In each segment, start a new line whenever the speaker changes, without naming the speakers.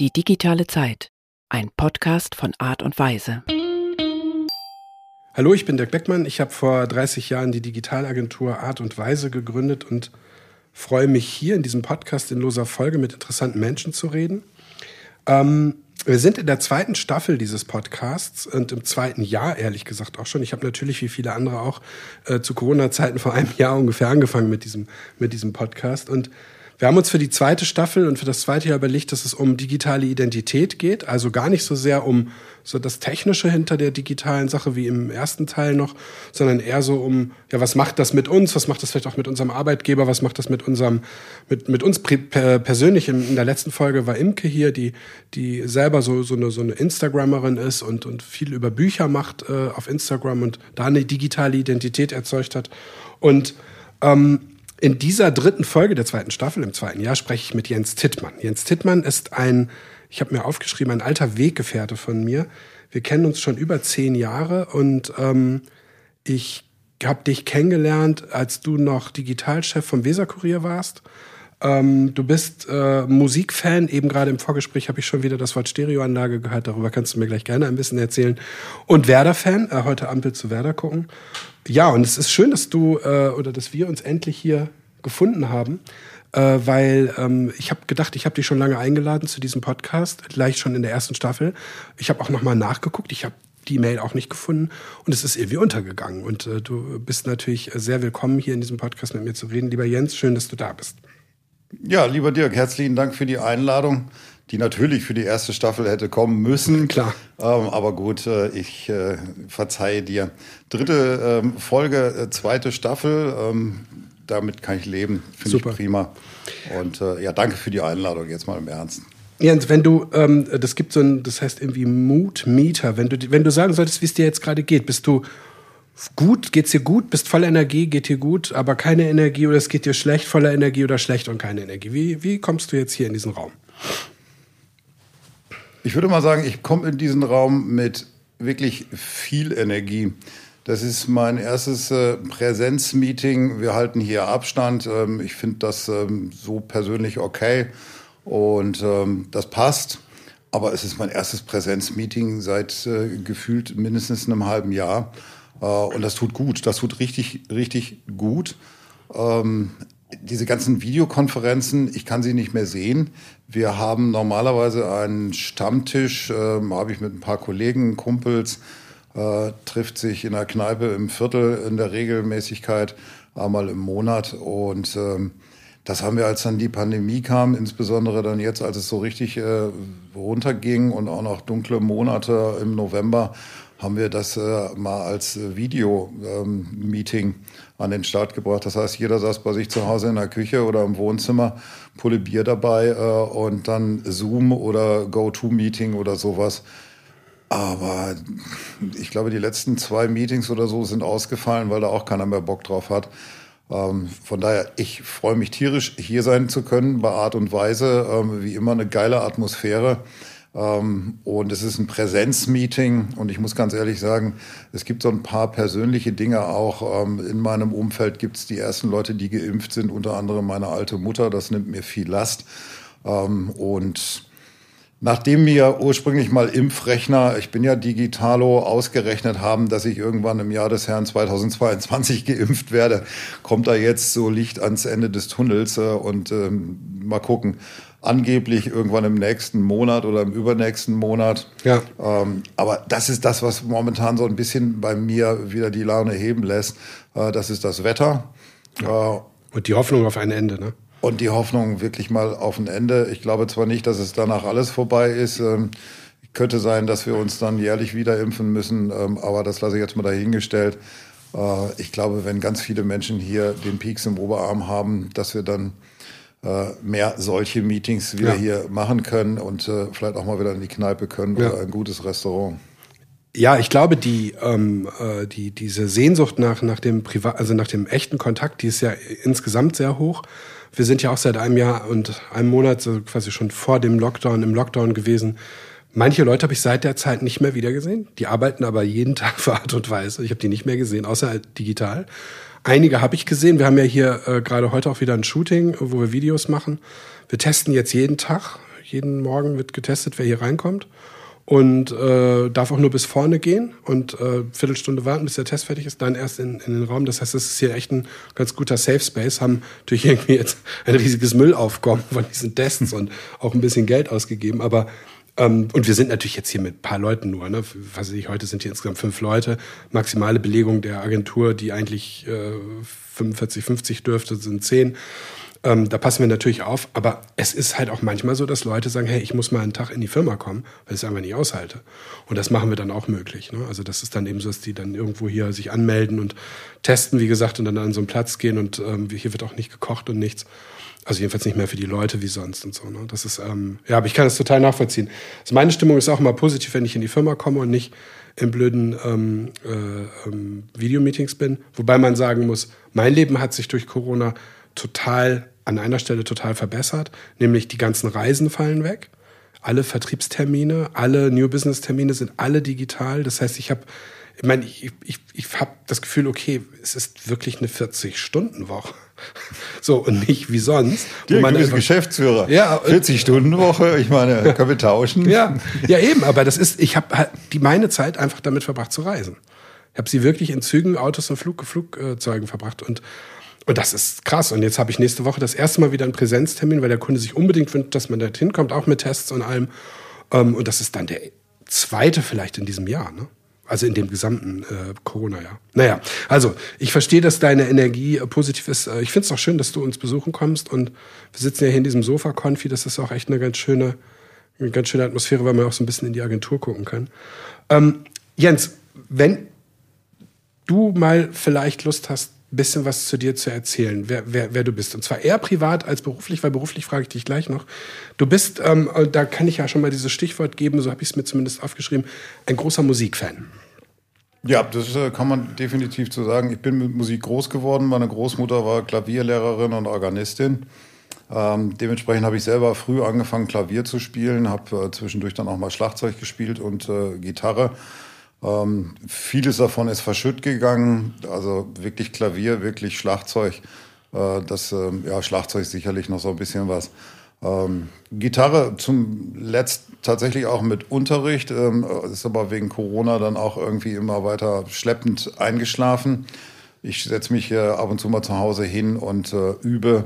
Die digitale Zeit. Ein Podcast von Art und Weise.
Hallo, ich bin Dirk Beckmann. Ich habe vor 30 Jahren die Digitalagentur Art und Weise gegründet und freue mich hier in diesem Podcast in loser Folge mit interessanten Menschen zu reden. Ähm, wir sind in der zweiten Staffel dieses Podcasts und im zweiten Jahr, ehrlich gesagt, auch schon. Ich habe natürlich wie viele andere auch äh, zu Corona-Zeiten vor einem Jahr ungefähr angefangen mit diesem, mit diesem Podcast. Und wir haben uns für die zweite Staffel und für das zweite Jahr überlegt, dass es um digitale Identität geht. Also gar nicht so sehr um so das Technische hinter der digitalen Sache wie im ersten Teil noch, sondern eher so um, ja, was macht das mit uns? Was macht das vielleicht auch mit unserem Arbeitgeber? Was macht das mit unserem, mit, mit uns persönlich? In, der letzten Folge war Imke hier, die, die selber so, so eine, so eine Instagrammerin ist und, und viel über Bücher macht äh, auf Instagram und da eine digitale Identität erzeugt hat. Und, ähm, in dieser dritten Folge der zweiten Staffel, im zweiten Jahr, spreche ich mit Jens Tittmann. Jens Tittmann ist ein, ich habe mir aufgeschrieben, ein alter Weggefährte von mir. Wir kennen uns schon über zehn Jahre und ähm, ich habe dich kennengelernt, als du noch Digitalchef vom Weserkurier warst. Ähm, du bist äh, Musikfan, eben gerade im Vorgespräch habe ich schon wieder das Wort Stereoanlage gehört, darüber kannst du mir gleich gerne ein bisschen erzählen. Und Werder-Fan, äh, heute Ampel zu Werder gucken. Ja, und es ist schön, dass du äh, oder dass wir uns endlich hier gefunden haben, äh, weil ähm, ich habe gedacht, ich habe dich schon lange eingeladen zu diesem Podcast, gleich schon in der ersten Staffel. Ich habe auch noch mal nachgeguckt, ich habe die Mail auch nicht gefunden und es ist irgendwie untergegangen. Und äh, du bist natürlich sehr willkommen, hier in diesem Podcast mit mir zu reden. Lieber Jens, schön, dass du da bist.
Ja, lieber Dirk, herzlichen Dank für die Einladung, die natürlich für die erste Staffel hätte kommen müssen.
Klar.
Ähm, aber gut, äh, ich äh, verzeihe dir. Dritte ähm, Folge, äh, zweite Staffel. Ähm, damit kann ich leben. Finde ich prima. Und äh, ja, danke für die Einladung, jetzt mal im Ernst.
Jens, wenn du, ähm, das gibt so ein, das heißt irgendwie Mood-Meter, wenn du, wenn du sagen solltest, wie es dir jetzt gerade geht, bist du gut, geht's dir gut, bist voller Energie, geht dir gut, aber keine Energie oder es geht dir schlecht, voller Energie oder schlecht und keine Energie. Wie, wie kommst du jetzt hier in diesen Raum?
Ich würde mal sagen, ich komme in diesen Raum mit wirklich viel Energie. Das ist mein erstes äh, Präsenzmeeting. Wir halten hier Abstand. Ähm, ich finde das ähm, so persönlich okay und ähm, das passt. Aber es ist mein erstes Präsenzmeeting seit äh, gefühlt mindestens einem halben Jahr. Äh, und das tut gut. Das tut richtig, richtig gut. Ähm, diese ganzen Videokonferenzen, ich kann sie nicht mehr sehen. Wir haben normalerweise einen Stammtisch, äh, habe ich mit ein paar Kollegen, Kumpels, äh, trifft sich in der Kneipe im Viertel in der Regelmäßigkeit einmal im Monat. Und ähm, das haben wir, als dann die Pandemie kam, insbesondere dann jetzt, als es so richtig äh, runterging und auch noch dunkle Monate im November, haben wir das äh, mal als Video-Meeting ähm, an den Start gebracht. Das heißt, jeder saß bei sich zu Hause in der Küche oder im Wohnzimmer, Pulle Bier dabei äh, und dann Zoom oder Go-To-Meeting oder sowas. Aber ich glaube, die letzten zwei Meetings oder so sind ausgefallen, weil da auch keiner mehr Bock drauf hat. Ähm, von daher, ich freue mich tierisch, hier sein zu können, bei Art und Weise. Ähm, wie immer eine geile Atmosphäre. Ähm, und es ist ein Präsenzmeeting und ich muss ganz ehrlich sagen, es gibt so ein paar persönliche Dinge auch. Ähm, in meinem Umfeld gibt es die ersten Leute, die geimpft sind, unter anderem meine alte Mutter. Das nimmt mir viel Last. Ähm, und Nachdem mir ursprünglich mal Impfrechner, ich bin ja Digitalo, ausgerechnet haben, dass ich irgendwann im Jahr des Herrn 2022 geimpft werde, kommt da jetzt so Licht ans Ende des Tunnels äh, und mal gucken angeblich irgendwann im nächsten Monat oder im übernächsten Monat.
Ja.
Ähm, aber das ist das, was momentan so ein bisschen bei mir wieder die Laune heben lässt. Äh, das ist das Wetter.
Ja. Äh, Und die Hoffnung auf ein Ende, ne?
Und die Hoffnung wirklich mal auf ein Ende. Ich glaube zwar nicht, dass es danach alles vorbei ist. Ähm, könnte sein, dass wir uns dann jährlich wieder impfen müssen, ähm, aber das lasse ich jetzt mal dahingestellt. Äh, ich glaube, wenn ganz viele Menschen hier den Peaks im Oberarm haben, dass wir dann mehr solche Meetings wieder ja. hier machen können und äh, vielleicht auch mal wieder in die Kneipe können ja. oder ein gutes Restaurant.
Ja, ich glaube, die, ähm, äh, die, diese Sehnsucht nach, nach dem Privat, also nach dem echten Kontakt, die ist ja insgesamt sehr hoch. Wir sind ja auch seit einem Jahr und einem Monat so quasi schon vor dem Lockdown, im Lockdown gewesen. Manche Leute habe ich seit der Zeit nicht mehr wiedergesehen. Die arbeiten aber jeden Tag für Art und Weise. Ich habe die nicht mehr gesehen, außer digital. Einige habe ich gesehen. Wir haben ja hier äh, gerade heute auch wieder ein Shooting, wo wir Videos machen. Wir testen jetzt jeden Tag Jeden Morgen wird getestet, wer hier reinkommt und äh, darf auch nur bis vorne gehen und äh, Viertelstunde warten, bis der Test fertig ist, dann erst in, in den Raum. Das heißt, das ist hier echt ein ganz guter Safe Space. Haben natürlich irgendwie jetzt ein riesiges Müllaufkommen von diesen Tests und auch ein bisschen Geld ausgegeben, aber und wir sind natürlich jetzt hier mit ein paar Leuten nur. Ne? Was weiß ich, heute sind hier insgesamt fünf Leute. Maximale Belegung der Agentur, die eigentlich äh, 45, 50 dürfte, sind zehn. Ähm, da passen wir natürlich auf, aber es ist halt auch manchmal so, dass Leute sagen, hey, ich muss mal einen Tag in die Firma kommen, weil ich es einfach nicht aushalte. Und das machen wir dann auch möglich. Ne? Also das ist dann eben so, dass die dann irgendwo hier sich anmelden und testen, wie gesagt, und dann an so einen Platz gehen und ähm, hier wird auch nicht gekocht und nichts. Also jedenfalls nicht mehr für die Leute wie sonst und so. Ne? Das ist, ähm, ja, aber ich kann das total nachvollziehen. Also meine Stimmung ist auch immer positiv, wenn ich in die Firma komme und nicht in blöden ähm, äh, ähm, Videomeetings bin. Wobei man sagen muss, mein Leben hat sich durch Corona total an einer Stelle total verbessert, nämlich die ganzen Reisen fallen weg. Alle Vertriebstermine, alle New Business Termine sind alle digital. Das heißt, ich habe ich meine, ich, ich, ich habe das Gefühl, okay, es ist wirklich eine 40-Stunden-Woche. So, und nicht wie sonst.
Dirk, du bist Geschäftsführer. Ja, 40-Stunden-Woche, ich meine, können wir tauschen?
Ja, ja eben, aber das ist, ich habe halt die meine Zeit einfach damit verbracht zu reisen. Ich habe sie wirklich in Zügen, Autos und Flug, Flugzeugen verbracht. Und und das ist krass. Und jetzt habe ich nächste Woche das erste Mal wieder einen Präsenztermin, weil der Kunde sich unbedingt wünscht, dass man da hinkommt, auch mit Tests und allem. Ähm, und das ist dann der zweite vielleicht in diesem Jahr, ne? Also in dem gesamten äh, Corona-Jahr. Naja, also ich verstehe, dass deine Energie äh, positiv ist. Äh, ich finde es auch schön, dass du uns besuchen kommst. Und wir sitzen ja hier in diesem Sofa-Konfi. Das ist auch echt eine ganz schöne, eine ganz schöne Atmosphäre, weil man auch so ein bisschen in die Agentur gucken kann. Ähm, Jens, wenn du mal vielleicht Lust hast, bisschen was zu dir zu erzählen, wer, wer, wer du bist. Und zwar eher privat als beruflich, weil beruflich frage ich dich gleich noch. Du bist, ähm, da kann ich ja schon mal dieses Stichwort geben, so habe ich es mir zumindest aufgeschrieben, ein großer Musikfan.
Ja, das äh, kann man definitiv so sagen. Ich bin mit Musik groß geworden. Meine Großmutter war Klavierlehrerin und Organistin. Ähm, dementsprechend habe ich selber früh angefangen, Klavier zu spielen, habe äh, zwischendurch dann auch mal Schlagzeug gespielt und äh, Gitarre. Ähm, vieles davon ist verschütt gegangen, also wirklich Klavier, wirklich Schlagzeug. Äh, das äh, ja, Schlagzeug ist sicherlich noch so ein bisschen was. Ähm, Gitarre zum Letzt tatsächlich auch mit Unterricht, ähm, ist aber wegen Corona dann auch irgendwie immer weiter schleppend eingeschlafen. Ich setze mich hier ab und zu mal zu Hause hin und äh, übe,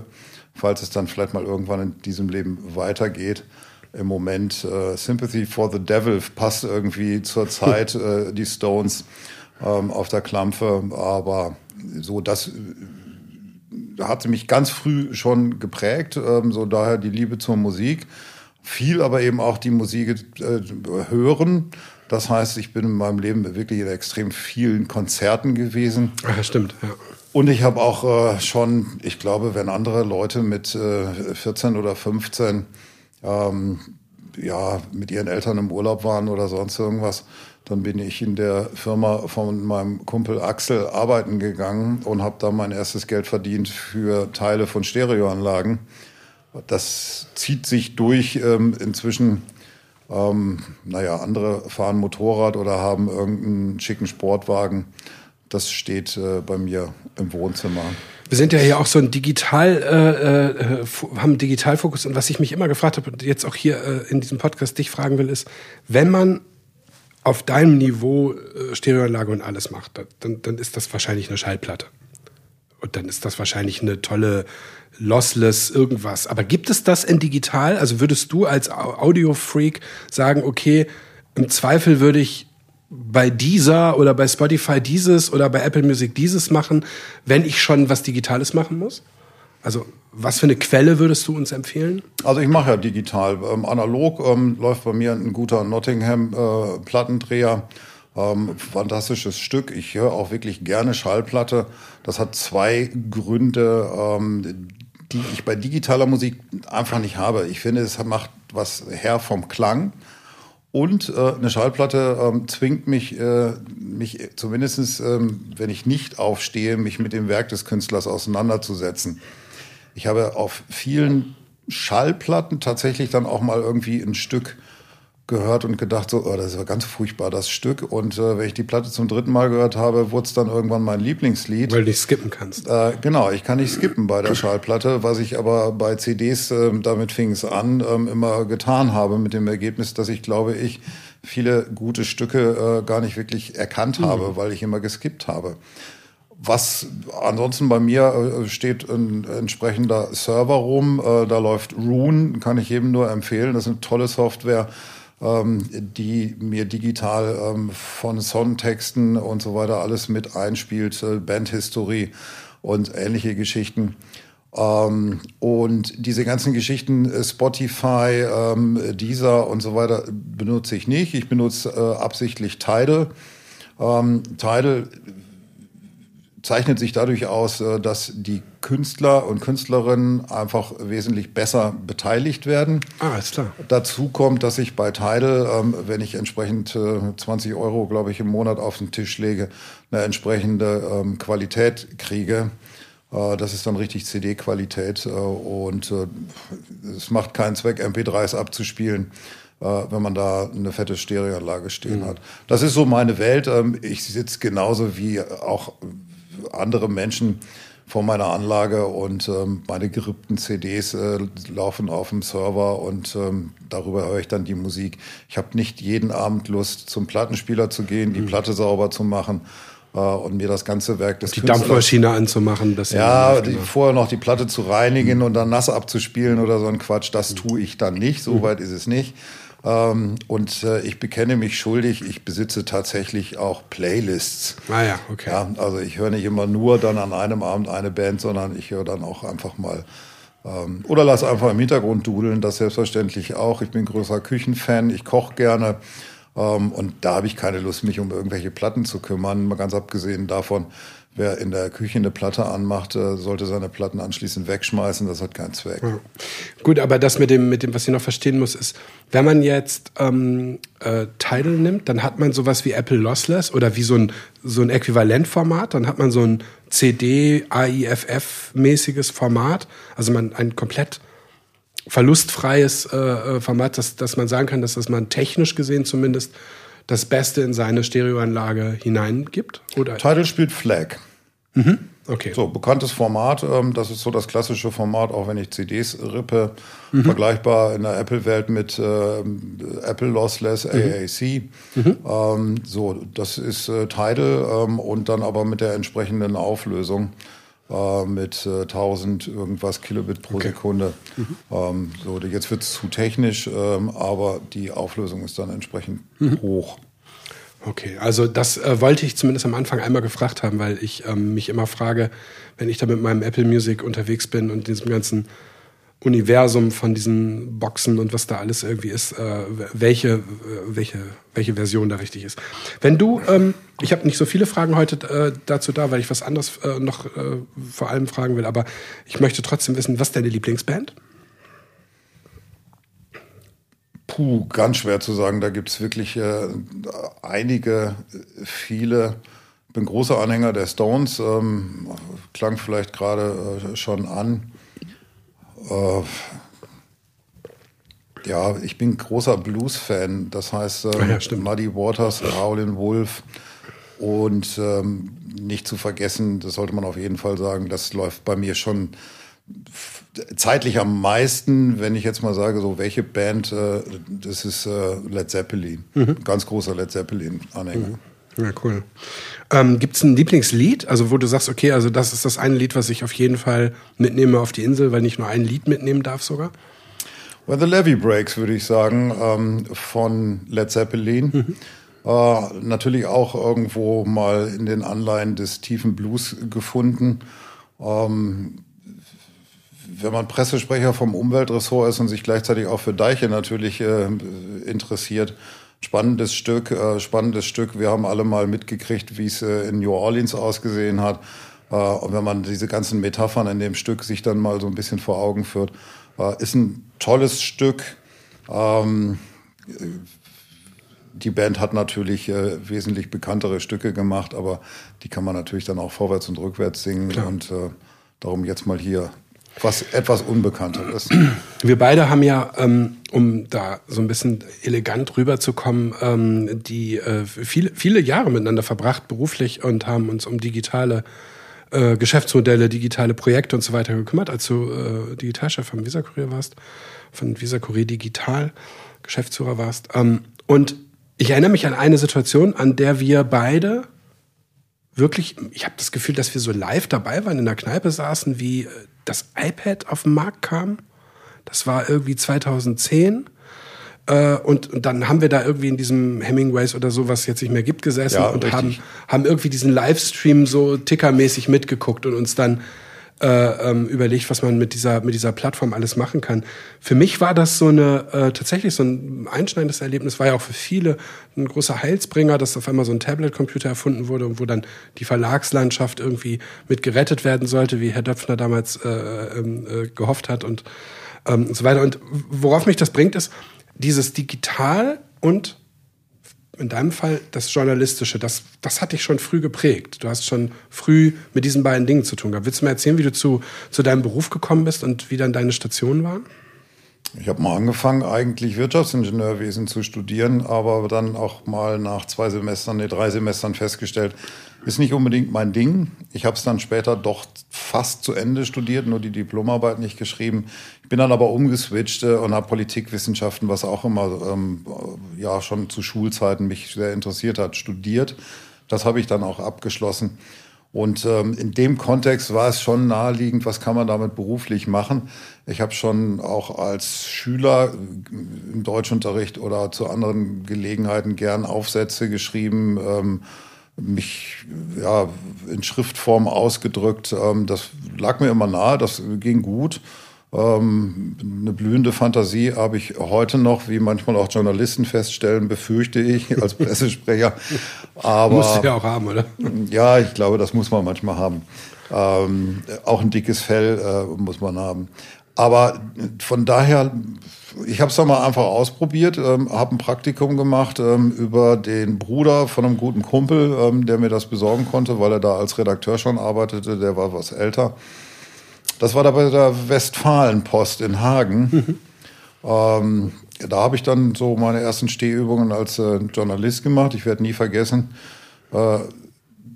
falls es dann vielleicht mal irgendwann in diesem Leben weitergeht im Moment. Äh, Sympathy for the Devil passt irgendwie zur Zeit, äh, die Stones ähm, auf der Klampfe. Aber so, das äh, hatte mich ganz früh schon geprägt. Ähm, so daher die Liebe zur Musik. Viel aber eben auch die Musik äh, hören. Das heißt, ich bin in meinem Leben wirklich in extrem vielen Konzerten gewesen.
Ja, stimmt, ja.
Und ich habe auch äh, schon, ich glaube, wenn andere Leute mit äh, 14 oder 15 ähm, ja, mit ihren Eltern im Urlaub waren oder sonst irgendwas, dann bin ich in der Firma von meinem Kumpel Axel arbeiten gegangen und habe da mein erstes Geld verdient für Teile von Stereoanlagen. Das zieht sich durch ähm, inzwischen. Ähm, naja, andere fahren Motorrad oder haben irgendeinen schicken Sportwagen. Das steht äh, bei mir im Wohnzimmer.
Wir sind ja hier auch so ein Digital, äh, äh, haben einen Digitalfokus und was ich mich immer gefragt habe und jetzt auch hier äh, in diesem Podcast dich fragen will, ist, wenn man auf deinem Niveau äh, Stereoanlage und alles macht, dann, dann ist das wahrscheinlich eine Schallplatte. Und dann ist das wahrscheinlich eine tolle Lossless irgendwas. Aber gibt es das in digital? Also würdest du als Audio-Freak sagen, okay, im Zweifel würde ich bei dieser oder bei Spotify dieses oder bei Apple Music dieses machen, wenn ich schon was Digitales machen muss? Also was für eine Quelle würdest du uns empfehlen?
Also ich mache ja digital. Ähm, analog ähm, läuft bei mir ein guter Nottingham-Plattendreher. Äh, ähm, fantastisches Stück. Ich höre auch wirklich gerne Schallplatte. Das hat zwei Gründe, ähm, die ich bei digitaler Musik einfach nicht habe. Ich finde, es macht was her vom Klang. Und äh, eine Schallplatte ähm, zwingt mich, äh, mich zumindest, ähm, wenn ich nicht aufstehe, mich mit dem Werk des Künstlers auseinanderzusetzen. Ich habe auf vielen Schallplatten tatsächlich dann auch mal irgendwie ein Stück gehört und gedacht, so, oh, das ist ja ganz furchtbar, das Stück. Und äh, wenn ich die Platte zum dritten Mal gehört habe, wurde es dann irgendwann mein Lieblingslied.
Weil du nicht skippen kannst.
Äh, genau, ich kann nicht skippen bei der Schallplatte, was ich aber bei CDs, äh, damit fing es an, ähm, immer getan habe, mit dem Ergebnis, dass ich glaube ich viele gute Stücke äh, gar nicht wirklich erkannt mhm. habe, weil ich immer geskippt habe. Was ansonsten bei mir äh, steht ein entsprechender Server rum, äh, da läuft Rune, kann ich jedem nur empfehlen. Das ist eine tolle Software, ähm, die mir digital ähm, von Songtexten und so weiter alles mit einspielt, äh, Bandhistorie und ähnliche Geschichten. Ähm, und diese ganzen Geschichten, Spotify, Deezer und so weiter, benutze ich nicht. Ich benutze absichtlich Tidal. Tidal zeichnet sich dadurch aus, äh, dass die Künstler und Künstlerinnen einfach wesentlich besser beteiligt werden.
Ah, ist klar.
Dazu kommt, dass ich bei Tidal, ähm, wenn ich entsprechend 20 äh, Euro, glaube ich, im Monat auf den Tisch lege, eine entsprechende ähm, Qualität kriege. Äh, das ist dann richtig CD-Qualität und es macht keinen Zweck, MP3s abzuspielen wenn man da eine fette Stereoanlage stehen mhm. hat. Das ist so meine Welt. Ähm, ich sitze genauso wie auch andere Menschen vor meiner Anlage und ähm, meine gerippten CDs äh, laufen auf dem Server und ähm, darüber höre ich dann die Musik. Ich habe nicht jeden Abend Lust, zum Plattenspieler zu gehen, die mhm. Platte sauber zu machen äh, und mir das ganze Werk des
Die Dampfmaschine anzumachen.
Das ja, die, vorher noch die Platte zu reinigen mhm. und dann nass abzuspielen oder so ein Quatsch, das mhm. tue ich dann nicht, so mhm. weit ist es nicht. Ähm, und äh, ich bekenne mich schuldig, ich besitze tatsächlich auch Playlists.
Ah ja, okay. Ja,
also ich höre nicht immer nur dann an einem Abend eine Band, sondern ich höre dann auch einfach mal ähm, oder lass einfach im Hintergrund dudeln, das selbstverständlich auch. Ich bin größer Küchenfan, ich koche gerne. Ähm, und da habe ich keine Lust, mich um irgendwelche Platten zu kümmern. Mal ganz abgesehen davon, wer in der Küche eine Platte anmacht, äh, sollte seine Platten anschließend wegschmeißen. Das hat keinen Zweck. Ja.
Gut, aber das mit dem, mit dem, was ich noch verstehen muss, ist, wenn man jetzt ähm, äh, Tidal nimmt, dann hat man sowas wie Apple Lossless oder wie so ein, so ein Äquivalentformat. Dann hat man so ein CD, AIFF-mäßiges Format. Also man ein komplett verlustfreies äh, äh, Format, dass, dass man sagen kann, dass das man technisch gesehen zumindest das Beste in seine Stereoanlage hineingibt? Oder?
Title spielt Flag.
Mhm. Okay.
So, bekanntes Format. Ähm, das ist so das klassische Format, auch wenn ich CDs rippe. Mhm. Vergleichbar in der Apple-Welt mit äh, Apple Lossless AAC. Mhm. Ähm, so, das ist äh, Tidal ähm, und dann aber mit der entsprechenden Auflösung äh, mit äh, 1000 irgendwas Kilobit pro okay. Sekunde. Mhm. Ähm, so, jetzt wird es zu technisch, ähm, aber die Auflösung ist dann entsprechend mhm. hoch.
Okay, also das äh, wollte ich zumindest am Anfang einmal gefragt haben, weil ich ähm, mich immer frage, wenn ich da mit meinem Apple Music unterwegs bin und diesem ganzen Universum von diesen Boxen und was da alles irgendwie ist, äh, welche, äh, welche, welche Version da richtig ist. Wenn du, ähm, ich habe nicht so viele Fragen heute äh, dazu da, weil ich was anderes äh, noch äh, vor allem fragen will, aber ich möchte trotzdem wissen, was ist deine Lieblingsband?
Puh, ganz schwer zu sagen. Da gibt es wirklich äh, einige, viele. Ich bin großer Anhänger der Stones, ähm, klang vielleicht gerade schon an. Äh, ja, ich bin großer Blues-Fan. Das heißt, äh, ja, Muddy Waters, Howlin' Wolf und ähm, nicht zu vergessen, das sollte man auf jeden Fall sagen, das läuft bei mir schon zeitlich am meisten, wenn ich jetzt mal sage, so welche Band, äh, das ist äh, Led Zeppelin. Mhm. Ganz großer Led Zeppelin-Anhänger. Mhm.
Ja, cool. Ähm, Gibt es ein Lieblingslied, also wo du sagst, okay, also das ist das eine Lied, was ich auf jeden Fall mitnehme auf die Insel, weil ich nur ein Lied mitnehmen darf sogar?
Well, The Levy Breaks, würde ich sagen, ähm, von Led Zeppelin. Mhm. Äh, natürlich auch irgendwo mal in den Anleihen des tiefen Blues gefunden. Ähm, wenn man Pressesprecher vom Umweltressort ist und sich gleichzeitig auch für Deiche natürlich äh, interessiert, spannendes Stück, äh, spannendes Stück. Wir haben alle mal mitgekriegt, wie es äh, in New Orleans ausgesehen hat. Äh, und wenn man diese ganzen Metaphern in dem Stück sich dann mal so ein bisschen vor Augen führt, äh, ist ein tolles Stück. Ähm, die Band hat natürlich äh, wesentlich bekanntere Stücke gemacht, aber die kann man natürlich dann auch vorwärts und rückwärts singen. Klar. Und äh, darum jetzt mal hier was etwas unbekannter ist.
Wir beide haben ja, ähm, um da so ein bisschen elegant rüberzukommen, ähm, die äh, viele, viele Jahre miteinander verbracht, beruflich und haben uns um digitale äh, Geschäftsmodelle, digitale Projekte und so weiter gekümmert, als du äh, Digitalchef vom Visa Kurier warst, von Visa Kurier Digital Geschäftsführer warst. Ähm, und ich erinnere mich an eine Situation, an der wir beide wirklich, ich habe das Gefühl, dass wir so live dabei waren, in der Kneipe saßen, wie äh, das iPad auf den Markt kam. Das war irgendwie 2010. Äh, und, und dann haben wir da irgendwie in diesem Hemingways oder so, was jetzt nicht mehr gibt, gesessen
Ja,
und
richtig.
haben, haben irgendwie diesen Livestream so tickermäßig mitgeguckt und uns dann äh, ähm, überlegt, was man mit dieser, mit dieser Plattform alles machen kann. Für mich war das so eine, äh, tatsächlich so ein einschneidendes Erlebnis, war ja auch für viele ein großer Heilsbringer, dass auf einmal so ein Tablet-Computer erfunden wurde und wo dann die Verlagslandschaft irgendwie mit gerettet werden sollte, wie Herr Döpfner damals äh, ähm, äh, gehofft hat und, ähm, und so weiter. Und worauf mich das bringt, ist dieses Digital und in deinem Fall das Journalistische, das, das hat dich schon früh geprägt. Du hast schon früh mit diesen beiden Dingen zu tun gehabt. Willst du mir erzählen, wie du zu, zu deinem Beruf gekommen bist und wie dann deine Stationen waren?
Ich habe mal angefangen, eigentlich Wirtschaftsingenieurwesen zu studieren, aber dann auch mal nach zwei Semestern, nee, drei Semestern festgestellt, ist nicht unbedingt mein Ding. Ich habe es dann später doch fast zu Ende studiert, nur die Diplomarbeit nicht geschrieben. Ich bin dann aber umgeswitcht äh, und habe Politikwissenschaften, was auch immer ähm, äh, ja schon zu Schulzeiten mich sehr interessiert hat, studiert. Das habe ich dann auch abgeschlossen. Und ähm, in dem Kontext war es schon naheliegend, was kann man damit beruflich machen. Ich habe schon auch als Schüler im Deutschunterricht oder zu anderen Gelegenheiten gern Aufsätze geschrieben, ähm, mich ja, in Schriftform ausgedrückt. Ähm, das lag mir immer nahe, das ging gut. Ähm, eine blühende Fantasie habe ich heute noch, wie manchmal auch Journalisten feststellen, befürchte ich als Pressesprecher. Aber
Musst du ja auch haben, oder?
ja, ich glaube, das muss man manchmal haben. Ähm, auch ein dickes Fell äh, muss man haben. Aber von daher, ich habe es dann mal einfach ausprobiert, ähm, habe ein Praktikum gemacht ähm, über den Bruder von einem guten Kumpel, ähm, der mir das besorgen konnte, weil er da als Redakteur schon arbeitete. Der war was älter. Das war da bei der Westfalenpost in Hagen. Ähm, da habe ich dann so meine ersten Stehübungen als äh, Journalist gemacht. Ich werde nie vergessen, äh,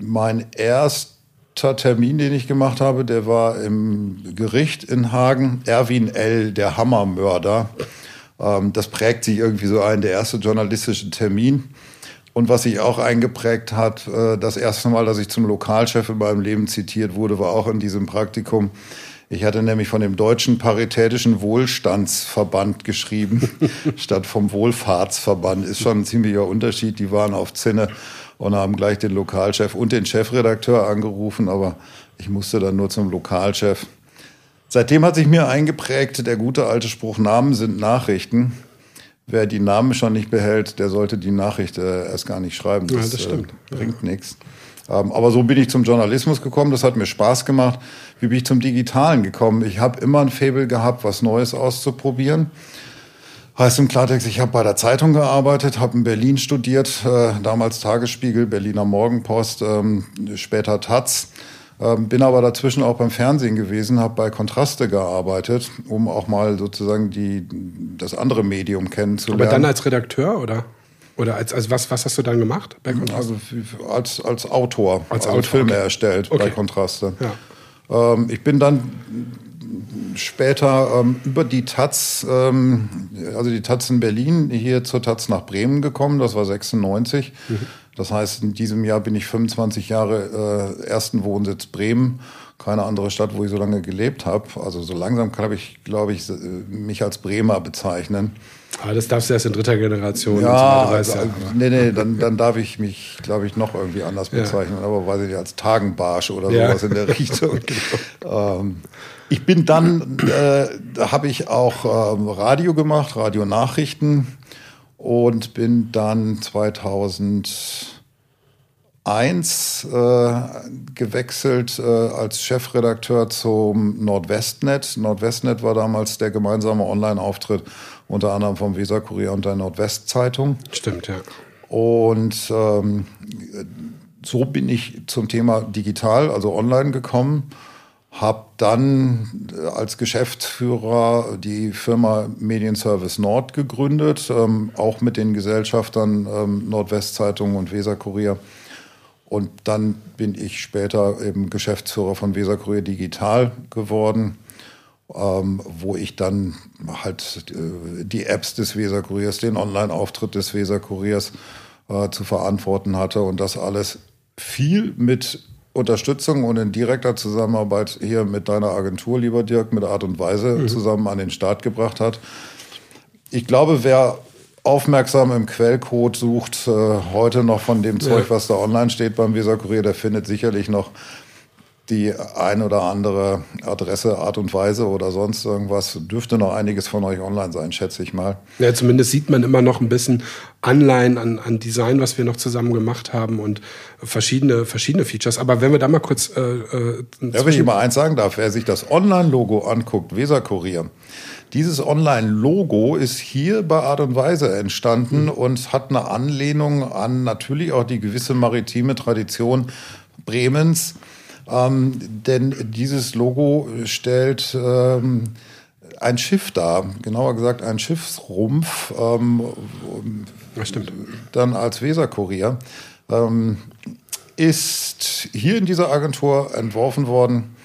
mein erster Termin, den ich gemacht habe, der war im Gericht in Hagen. Erwin L., der Hammermörder. Ähm, das prägt sich irgendwie so ein, der erste journalistische Termin. Und was sich auch eingeprägt hat, äh, das erste Mal, dass ich zum Lokalchef in meinem Leben zitiert wurde, war auch in diesem Praktikum. Ich hatte nämlich von dem Deutschen Paritätischen Wohlstandsverband geschrieben, statt vom Wohlfahrtsverband. Ist schon ein ziemlicher Unterschied. Die waren auf Zinne und haben gleich den Lokalchef und den Chefredakteur angerufen, aber ich musste dann nur zum Lokalchef. Seitdem hat sich mir eingeprägt der gute alte Spruch, Namen sind Nachrichten. Wer die Namen schon nicht behält, der sollte die Nachricht äh, erst gar nicht schreiben.
Ja, das stimmt.
Äh, bringt nichts. Ähm, aber so bin ich zum Journalismus gekommen. Das hat mir Spaß gemacht. Wie bin ich zum Digitalen gekommen? Ich habe immer ein Faible gehabt, was Neues auszuprobieren. Heißt im Klartext, ich habe bei der Zeitung gearbeitet, habe in Berlin studiert, äh, damals Tagesspiegel, Berliner Morgenpost, ähm, später Taz. Ähm, bin aber dazwischen auch beim Fernsehen gewesen, habe bei Kontraste gearbeitet, um auch mal sozusagen die, das andere Medium kennenzulernen.
Aber dann als Redakteur oder? Oder als, als was, was hast du dann gemacht bei Kontrast?
Also als, als Autor,
Als
also
Autor,
Filme
okay.
erstellt bei
Okay.
Kontraste.
Ja.
Ähm, ich bin dann später ähm, über die Taz, ähm, also die Taz in Berlin, hier zur Taz nach Bremen gekommen. Das war 96. Das heißt, in diesem Jahr bin ich 25 Jahre äh, ersten Wohnsitz Bremen. Keine andere Stadt, wo ich so lange gelebt habe. Also so langsam kann ich, glaube ich, äh, mich als Bremer bezeichnen.
Aber das darfst du erst in dritter Generation.
Ja,
so
also,
ja. aber-
nee, nee, dann, dann darf ich mich, glaube ich, noch irgendwie anders
Ja.
bezeichnen, aber weiß ich nicht, als Tagenbarsch oder
Ja.
sowas in der Richtung. ähm, ich bin dann, äh, da habe ich auch ähm, Radio gemacht, Radionachrichten und bin dann 2001 äh, gewechselt äh, als Chefredakteur zum Nordwestnet. Nordwestnet war damals der gemeinsame Online-Auftritt unter anderem vom Weser-Kurier und der Nordwestzeitung.
Stimmt, ja.
Und ähm, so bin ich zum Thema digital, also online gekommen, habe dann äh, als Geschäftsführer die Firma Medienservice Nord gegründet, ähm, auch mit den Gesellschaftern ähm, Nordwestzeitung und Weserkurier. Und dann bin ich später eben Geschäftsführer von Weserkurier Digital geworden, ähm, wo ich dann halt äh, die Apps des Weserkuriers, den Online-Auftritt des Weserkuriers äh, zu verantworten hatte und das alles viel mit Unterstützung und in direkter Zusammenarbeit hier mit deiner Agentur, lieber Dirk, mit Art und Weise mhm. zusammen an den Start gebracht hat. Ich glaube, wer aufmerksam im Quellcode sucht, äh, heute noch von dem Zeug, ja. was da online steht beim Weser Kurier, der findet sicherlich noch die ein oder andere Adresse, Art und Weise oder sonst irgendwas. Dürfte noch einiges von euch online sein, schätze ich mal.
Ja, zumindest sieht man immer noch ein bisschen Anleihen an, an Design, was wir noch zusammen gemacht haben und verschiedene, verschiedene Features. Aber wenn wir da mal kurz. Äh,
äh, ja, wenn ich mal eins sagen darf, wer sich das Online-Logo anguckt, Weser Kurier, dieses Online-Logo ist hier bei Art und Weise entstanden mhm. und hat eine Anlehnung an natürlich auch die gewisse maritime Tradition Bremens ähm, denn dieses Logo stellt ähm, ein Schiff dar, genauer gesagt ein Schiffsrumpf, ähm,
das stimmt.
dann als Weserkurier, ähm, ist hier in dieser Agentur entworfen worden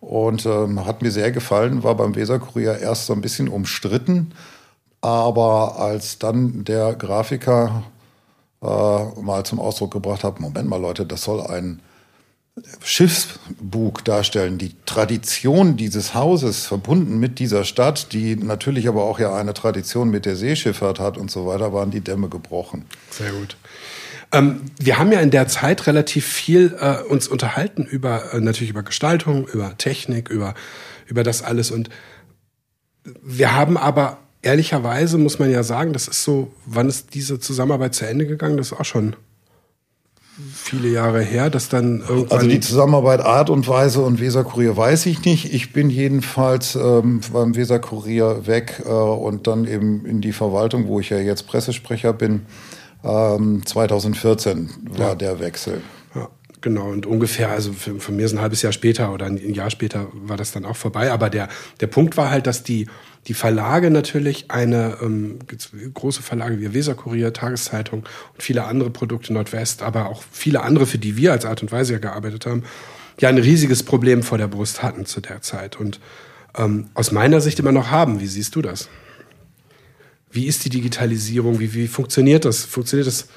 und ähm, hat mir sehr gefallen, war beim Weserkurier erst so ein bisschen umstritten, aber als dann der Grafiker äh, mal zum Ausdruck gebracht hat, Moment mal Leute, das soll ein Schiffsbug darstellen, die Tradition dieses Hauses verbunden mit dieser Stadt, die natürlich aber auch ja eine Tradition mit der Seeschifffahrt hat und so weiter, waren die Dämme gebrochen.
Sehr gut. Ähm, wir haben ja in der Zeit relativ viel äh, uns unterhalten über äh, natürlich über Gestaltung, über Technik, über über das alles und wir haben aber ehrlicherweise muss man ja sagen, das ist so, wann ist diese Zusammenarbeit zu Ende gegangen? Das ist auch schon viele Jahre her, dass dann.
Also die Zusammenarbeit Art und Weise und Weserkurier weiß ich nicht. Ich bin jedenfalls ähm, beim Weserkurier weg äh, und dann eben in die Verwaltung, wo ich ja jetzt Pressesprecher bin. Ähm, 2014 war ja. der Wechsel.
Ja, genau. Und ungefähr, also für, für mir ist ein halbes Jahr später oder ein Jahr später war das dann auch vorbei. Aber der, der Punkt war halt, dass die die Verlage natürlich eine ähm, große Verlage wie Weserkurier, Tageszeitung und viele andere Produkte Nordwest, aber auch viele andere, für die wir als Art und Weise ja gearbeitet haben, ja ein riesiges Problem vor der Brust hatten zu der Zeit und ähm, aus meiner Sicht immer noch haben. Wie siehst du das? Wie ist die Digitalisierung? Wie, wie funktioniert das? Funktioniert das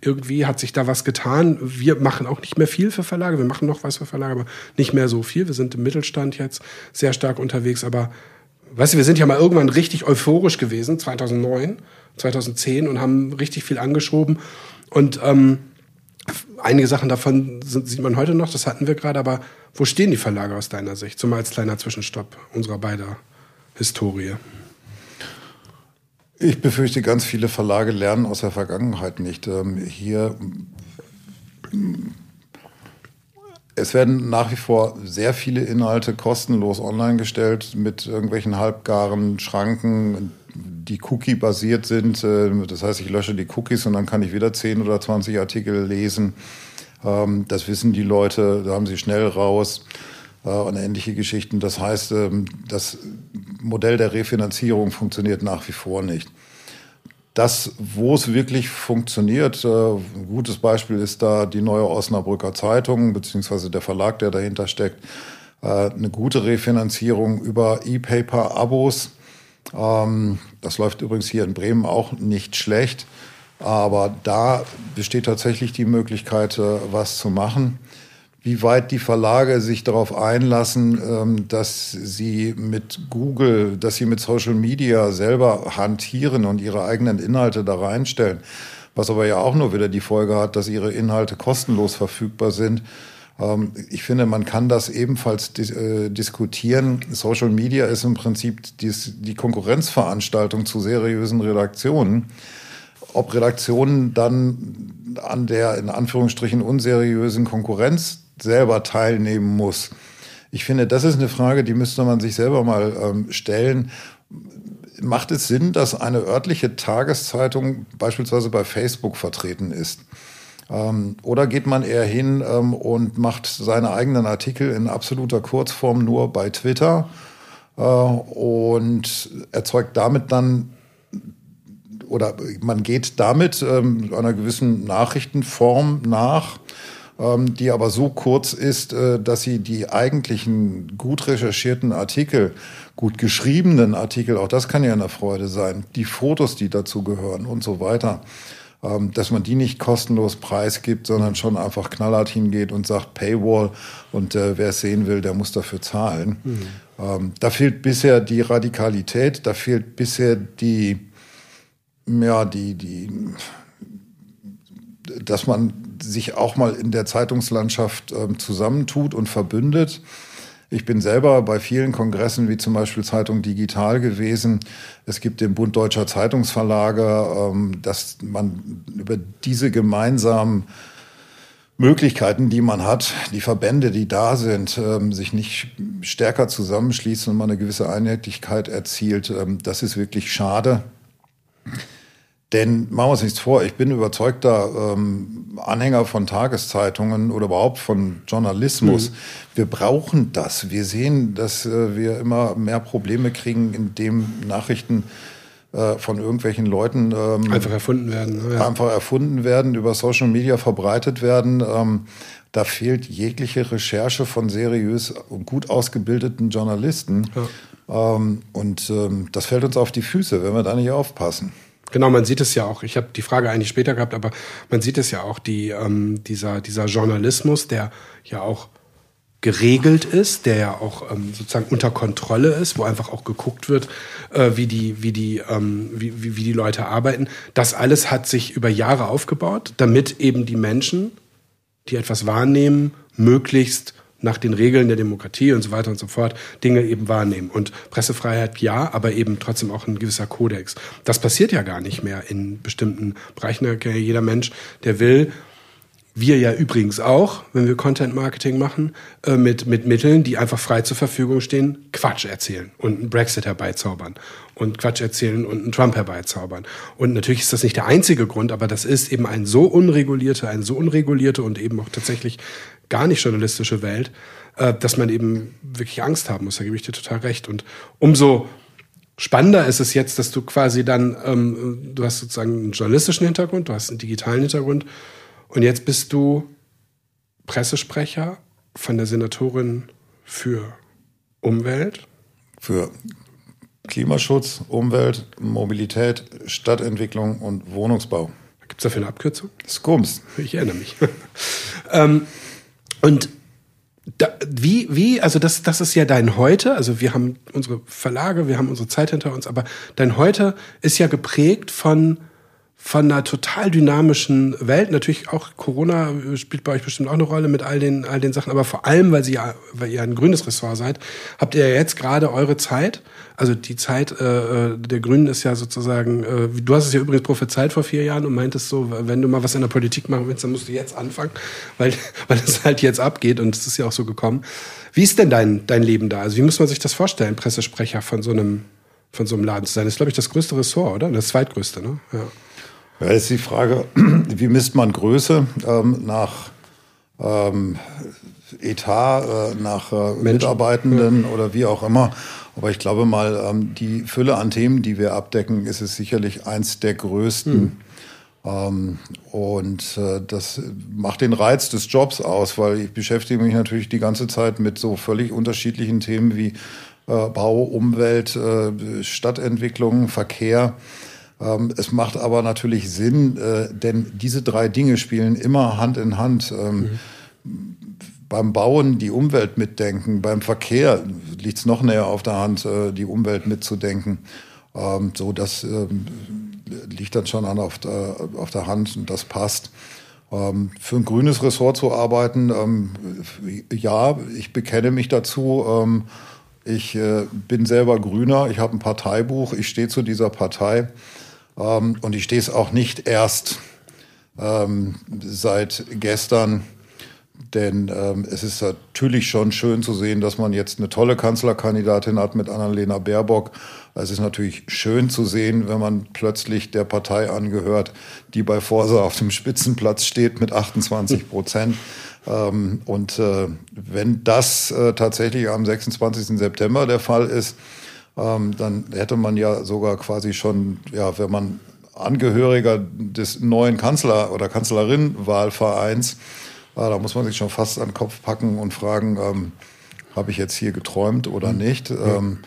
irgendwie? Hat sich da was getan? Wir machen auch nicht mehr viel für Verlage. Wir machen noch was für Verlage, aber nicht mehr so viel. Wir sind im Mittelstand jetzt sehr stark unterwegs, aber weißt du, wir sind ja mal irgendwann richtig euphorisch gewesen, 2009, 2010 und haben richtig viel angeschoben. Und ähm, einige Sachen davon sind, sieht man heute noch, das hatten wir gerade, aber wo stehen die Verlage aus deiner Sicht? So mal als kleiner Zwischenstopp unserer beider Historie.
Ich befürchte, ganz viele Verlage lernen aus der Vergangenheit nicht. Ähm, hier es werden nach wie vor sehr viele Inhalte kostenlos online gestellt mit irgendwelchen halbgaren Schranken, die Cookie-basiert sind. Äh, das heißt, ich lösche die Cookies und dann kann ich wieder 10 oder 20 Artikel lesen. Ähm, das wissen die Leute, da haben sie schnell raus äh, und ähnliche Geschichten. Das heißt, ähm, das Modell der Refinanzierung funktioniert nach wie vor nicht das, wo es wirklich funktioniert, äh, ein gutes Beispiel ist da die neue Osnabrücker Zeitung, beziehungsweise der Verlag, der dahinter steckt, äh, eine gute Refinanzierung über E-Paper-Abos. Ähm, das läuft übrigens hier in Bremen auch nicht schlecht, aber da besteht tatsächlich die Möglichkeit, äh, was zu machen wie weit die Verlage sich darauf einlassen, ähm, dass sie mit Google, dass sie mit Social Media selber hantieren und ihre eigenen Inhalte da reinstellen. Was aber ja auch nur wieder die Folge hat, dass ihre Inhalte kostenlos verfügbar sind. Ähm, ich finde, man kann das ebenfalls äh, diskutieren. Social Media ist im Prinzip die Konkurrenzveranstaltung zu seriösen Redaktionen. Ob Redaktionen dann an der in Anführungsstrichen unseriösen Konkurrenz selber teilnehmen muss. Ich finde, das ist eine Frage, die müsste man sich selber mal ähm, stellen. Macht es Sinn, dass eine örtliche Tageszeitung beispielsweise bei Facebook vertreten ist? Ähm, oder geht man eher hin ähm, und macht seine eigenen Artikel in absoluter Kurzform nur bei Twitter äh, und erzeugt damit dann oder man geht damit ähm, einer gewissen Nachrichtenform nach, ähm, die aber so kurz ist, äh, dass sie die eigentlichen gut recherchierten Artikel, gut geschriebenen Artikel, auch das kann ja eine Freude sein, die Fotos, die dazu gehören und so weiter, ähm, dass man die nicht kostenlos preisgibt, sondern schon einfach knallhart hingeht und sagt Paywall und äh, wer es sehen will, der muss dafür zahlen. Mhm. Ähm, da fehlt bisher die Radikalität, da fehlt bisher die, ja, die, die, dass man sich auch mal in der Zeitungslandschaft ähm, zusammentut und verbündet. Ich bin selber bei vielen Kongressen, wie zum Beispiel Zeitung Digital gewesen. Es gibt den Bund Deutscher Zeitungsverlage, ähm, dass man über diese gemeinsamen Möglichkeiten, die man hat, die Verbände, die da sind, ähm, sich nicht stärker zusammenschließen und man eine gewisse Einheitlichkeit erzielt. Ähm, das ist wirklich schade. Denn machen wir uns nichts vor, ich bin überzeugter ähm, Anhänger von Tageszeitungen oder überhaupt von Journalismus. Mhm. Wir brauchen das. Wir sehen, dass äh, wir immer mehr Probleme kriegen, indem Nachrichten äh, von irgendwelchen Leuten
ähm, einfach erfunden werden.
Ne? Ja. Einfach erfunden werden, über Social Media verbreitet werden. Ähm, da fehlt jegliche Recherche von seriös und gut ausgebildeten Journalisten. Ja. Ähm, und ähm, das fällt uns auf die Füße, wenn wir da nicht aufpassen.
Genau, man sieht es ja auch. Ich habe die Frage eigentlich später gehabt, aber man sieht es ja auch, die, ähm, dieser, dieser Journalismus, der ja auch geregelt ist, der ja auch ähm, sozusagen unter Kontrolle ist, wo einfach auch geguckt wird, äh, wie, die, wie, die, ähm, wie, wie, wie die Leute arbeiten. Das alles hat sich über Jahre aufgebaut, damit eben die Menschen, die etwas wahrnehmen, möglichst nach den Regeln der Demokratie und so weiter und so fort Dinge eben wahrnehmen. Und Pressefreiheit ja, aber eben trotzdem auch ein gewisser Kodex. Das passiert ja gar nicht mehr in bestimmten Bereichen. Jeder Mensch, der will, wir ja übrigens auch, wenn wir Content Marketing machen, äh, mit, mit Mitteln, die einfach frei zur Verfügung stehen, Quatsch erzählen und einen Brexit herbeizaubern und Quatsch erzählen und einen Trump herbeizaubern. Und natürlich ist das nicht der einzige Grund, aber das ist eben ein so unregulierte, ein so unregulierte und eben auch tatsächlich gar nicht journalistische Welt, äh, dass man eben wirklich Angst haben muss. Da gebe ich dir total recht. Und umso spannender ist es jetzt, dass du quasi dann, ähm, du hast sozusagen einen journalistischen Hintergrund, du hast einen digitalen Hintergrund und jetzt bist du Pressesprecher von der Senatorin für Umwelt.
Für Klimaschutz, Umwelt, Mobilität, Stadtentwicklung und Wohnungsbau.
Gibt es dafür eine Abkürzung?
SCUMS.
Ich erinnere mich. ähm, und da, wie, wie, also das, das ist ja dein Heute, also wir haben unsere Verlage, wir haben unsere Zeit hinter uns, aber dein Heute ist ja geprägt von, von einer total dynamischen Welt. Natürlich auch Corona spielt bei euch bestimmt auch eine Rolle mit all den, all den Sachen, aber vor allem, weil, sie ja, weil ihr ein grünes Ressort seid, habt ihr ja jetzt gerade eure Zeit also die Zeit äh, äh, der Grünen ist ja sozusagen, äh, du hast es ja übrigens prophezeit vor vier Jahren und meintest so, wenn du mal was in der Politik machen willst, dann musst du jetzt anfangen, weil, weil es halt jetzt abgeht und es ist ja auch so gekommen. Wie ist denn dein, dein Leben da? Also wie muss man sich das vorstellen, Pressesprecher von so einem, von so einem Laden zu sein? Das ist, glaube ich, das größte Ressort, oder? Das zweitgrößte, ne? Ja.
Ja, ist die Frage, wie misst man Größe ähm, nach ähm, Etat, äh, nach äh, Mitarbeitenden oder wie auch immer. Aber ich glaube mal, ähm, die Fülle an Themen, die wir abdecken, ist es sicherlich eins der größten. Mhm. Ähm, und äh, das macht den Reiz des Jobs aus, weil ich beschäftige mich natürlich die ganze Zeit mit so völlig unterschiedlichen Themen wie äh, Bau, Umwelt, äh, Stadtentwicklung, Verkehr. Ähm, es macht aber natürlich Sinn, äh, denn diese drei Dinge spielen immer Hand in Hand. Ähm, mhm beim Bauen die Umwelt mitdenken, beim Verkehr liegt es noch näher auf der Hand, äh, die Umwelt mitzudenken. Ähm, so, das ähm, liegt dann schon an auf der, auf der Hand und das passt. Ähm, für ein grünes Ressort zu arbeiten, ähm, ja, ich bekenne mich dazu. Ähm, ich äh, bin selber Grüner, ich habe ein Parteibuch, ich stehe zu dieser Partei ähm, und ich stehe es auch nicht erst seit gestern Denn ähm, es ist natürlich schon schön zu sehen, dass man jetzt eine tolle Kanzlerkandidatin hat mit Annalena Baerbock. Es ist natürlich schön zu sehen, wenn man plötzlich der Partei angehört, die bei Forsa auf dem Spitzenplatz steht mit 28 Prozent. Ähm, und äh, wenn das äh, tatsächlich am 26. September der Fall ist, ähm, dann hätte man ja sogar quasi schon, ja, wenn man Angehöriger des neuen Kanzler- oder Kanzlerin-Wahlvereins, ah, da muss man sich schon fast an den Kopf packen und fragen, ähm, habe ich jetzt hier geträumt oder mhm. nicht? Ähm,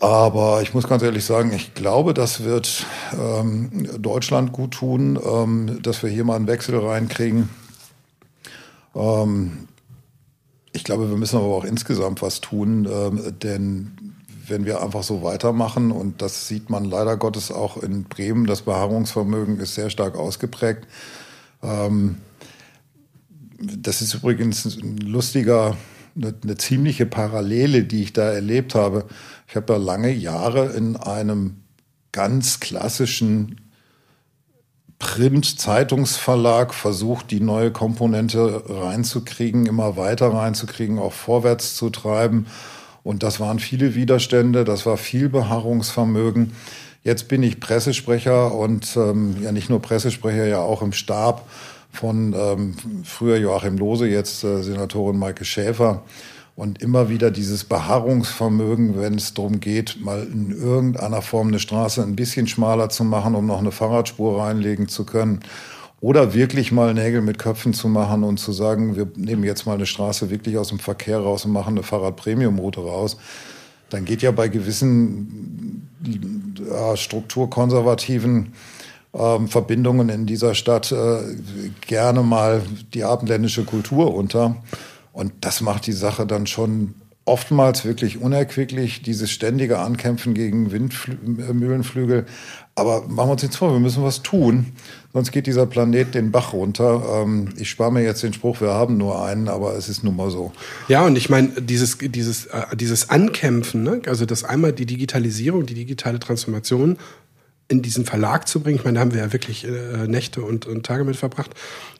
aber ich muss ganz ehrlich sagen, ich glaube, das wird ähm, Deutschland gut tun, ähm, dass wir hier mal einen Wechsel reinkriegen. Ähm, ich glaube, wir müssen aber auch insgesamt was tun, ähm, denn wenn wir einfach so weitermachen, und das sieht man leider Gottes auch in Bremen, das Beharrungsvermögen ist sehr stark ausgeprägt. Ähm, das ist übrigens ein lustiger, eine, eine ziemliche Parallele, die ich da erlebt habe. Ich habe da lange Jahre in einem ganz klassischen Print-Zeitungsverlag versucht, die neue Komponente reinzukriegen, immer weiter reinzukriegen, auch vorwärts zu treiben. Und das waren viele Widerstände, das war viel Beharrungsvermögen. Jetzt bin ich Pressesprecher und ähm, ja nicht nur Pressesprecher, ja auch im Stab von ähm, früher Joachim Lose, jetzt äh, Senatorin Maike Schäfer. Und immer wieder dieses Beharrungsvermögen, wenn es darum geht, mal in irgendeiner Form eine Straße ein bisschen schmaler zu machen, um noch eine Fahrradspur reinlegen zu können. Oder wirklich mal Nägel mit Köpfen zu machen und zu sagen, wir nehmen jetzt mal eine Straße wirklich aus dem Verkehr raus und machen eine Fahrradpremiumroute raus. Dann geht ja bei gewissen ja, strukturkonservativen ähm, Verbindungen in dieser Stadt äh, gerne mal die abendländische Kultur unter. Und das macht die Sache dann schon oftmals wirklich unerquicklich, dieses ständige Ankämpfen gegen Windmühlenflügel. Aber machen wir uns nichts vor, wir müssen was tun, sonst geht dieser Planet den Bach runter. Ähm, ich spare mir jetzt den Spruch, wir haben nur einen, aber es ist nun mal so.
Ja, und ich meine, dieses, dieses, äh, dieses Ankämpfen, ne? also das einmal die Digitalisierung, die digitale Transformation in diesen Verlag zu bringen. Ich meine, da haben wir ja wirklich äh, Nächte und, und Tage mit verbracht.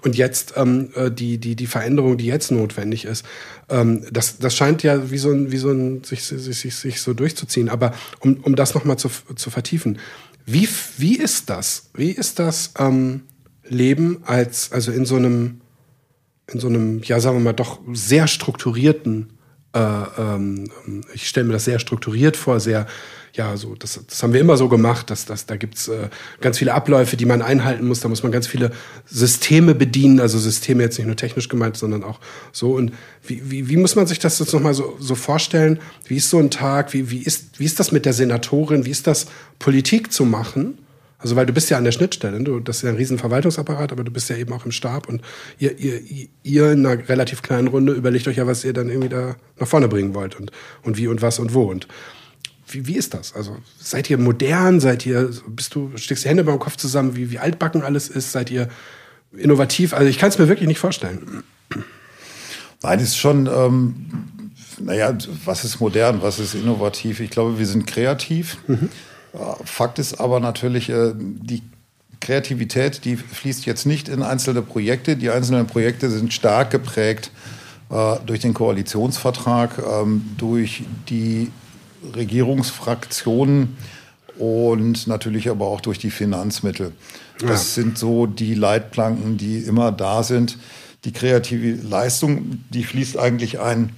Und jetzt ähm, äh, die, die, die Veränderung, die jetzt notwendig ist, ähm, das, das scheint ja wie so ein, wie so ein sich, sich, sich, sich so durchzuziehen. Aber um, um das nochmal zu, zu vertiefen, wie, wie ist das? Wie ist das ähm, Leben als, also in so einem, in so einem, ja, sagen wir mal, doch sehr strukturierten, äh, ähm, ich stelle mir das sehr strukturiert vor, sehr ja, so, das, das haben wir immer so gemacht, dass, dass da gibt's äh, ganz viele Abläufe, die man einhalten muss. Da muss man ganz viele Systeme bedienen, also Systeme jetzt nicht nur technisch gemeint, sondern auch so. Und wie, wie, wie muss man sich das jetzt nochmal so, so vorstellen? Wie ist so ein Tag? Wie, wie, ist, wie ist das mit der Senatorin? Wie ist das, Politik zu machen? Also, weil du bist ja an der Schnittstelle, du, das ist ja ein riesen Verwaltungsapparat, aber du bist ja eben auch im Stab und ihr, ihr, ihr in einer relativ kleinen Runde überlegt euch ja, was ihr dann irgendwie da nach vorne bringen wollt und, und wie und was und wo. Und wie, wie ist das? Also seid ihr modern? Seid ihr, bist du, steckst die Hände beim Kopf zusammen, wie, wie altbacken alles ist? Seid ihr innovativ? Also ich kann es mir wirklich nicht vorstellen.
Nein, ist schon, ähm, naja, was ist modern, was ist innovativ? Ich glaube, wir sind kreativ. Mhm. Fakt ist aber natürlich, äh, die Kreativität, die fließt jetzt nicht in einzelne Projekte. Die einzelnen Projekte sind stark geprägt äh, durch den Koalitionsvertrag, ähm, durch die Regierungsfraktionen und natürlich aber auch durch die Finanzmittel. Das ja. sind so die Leitplanken, die immer da sind. Die kreative Leistung, die fließt eigentlich ein,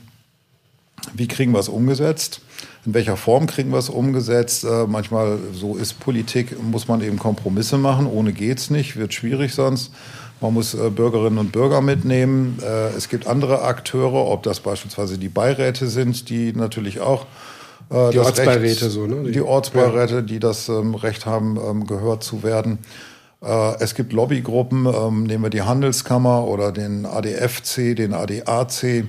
wie kriegen wir es umgesetzt? In welcher Form kriegen wir es umgesetzt? Äh, manchmal, so ist Politik, muss man eben Kompromisse machen. Ohne geht's nicht, wird schwierig sonst. Man muss äh, Bürgerinnen und Bürger mitnehmen. Äh, es gibt andere Akteure, ob das beispielsweise die Beiräte sind, die natürlich auch
äh, die Ortsbeiräte so, ne?
Die, die Ortsbeiräte, ja. die das ähm, Recht haben, ähm, gehört zu werden. Äh, es gibt Lobbygruppen, ähm, nehmen wir die Handelskammer oder den ADFC, den ADAC,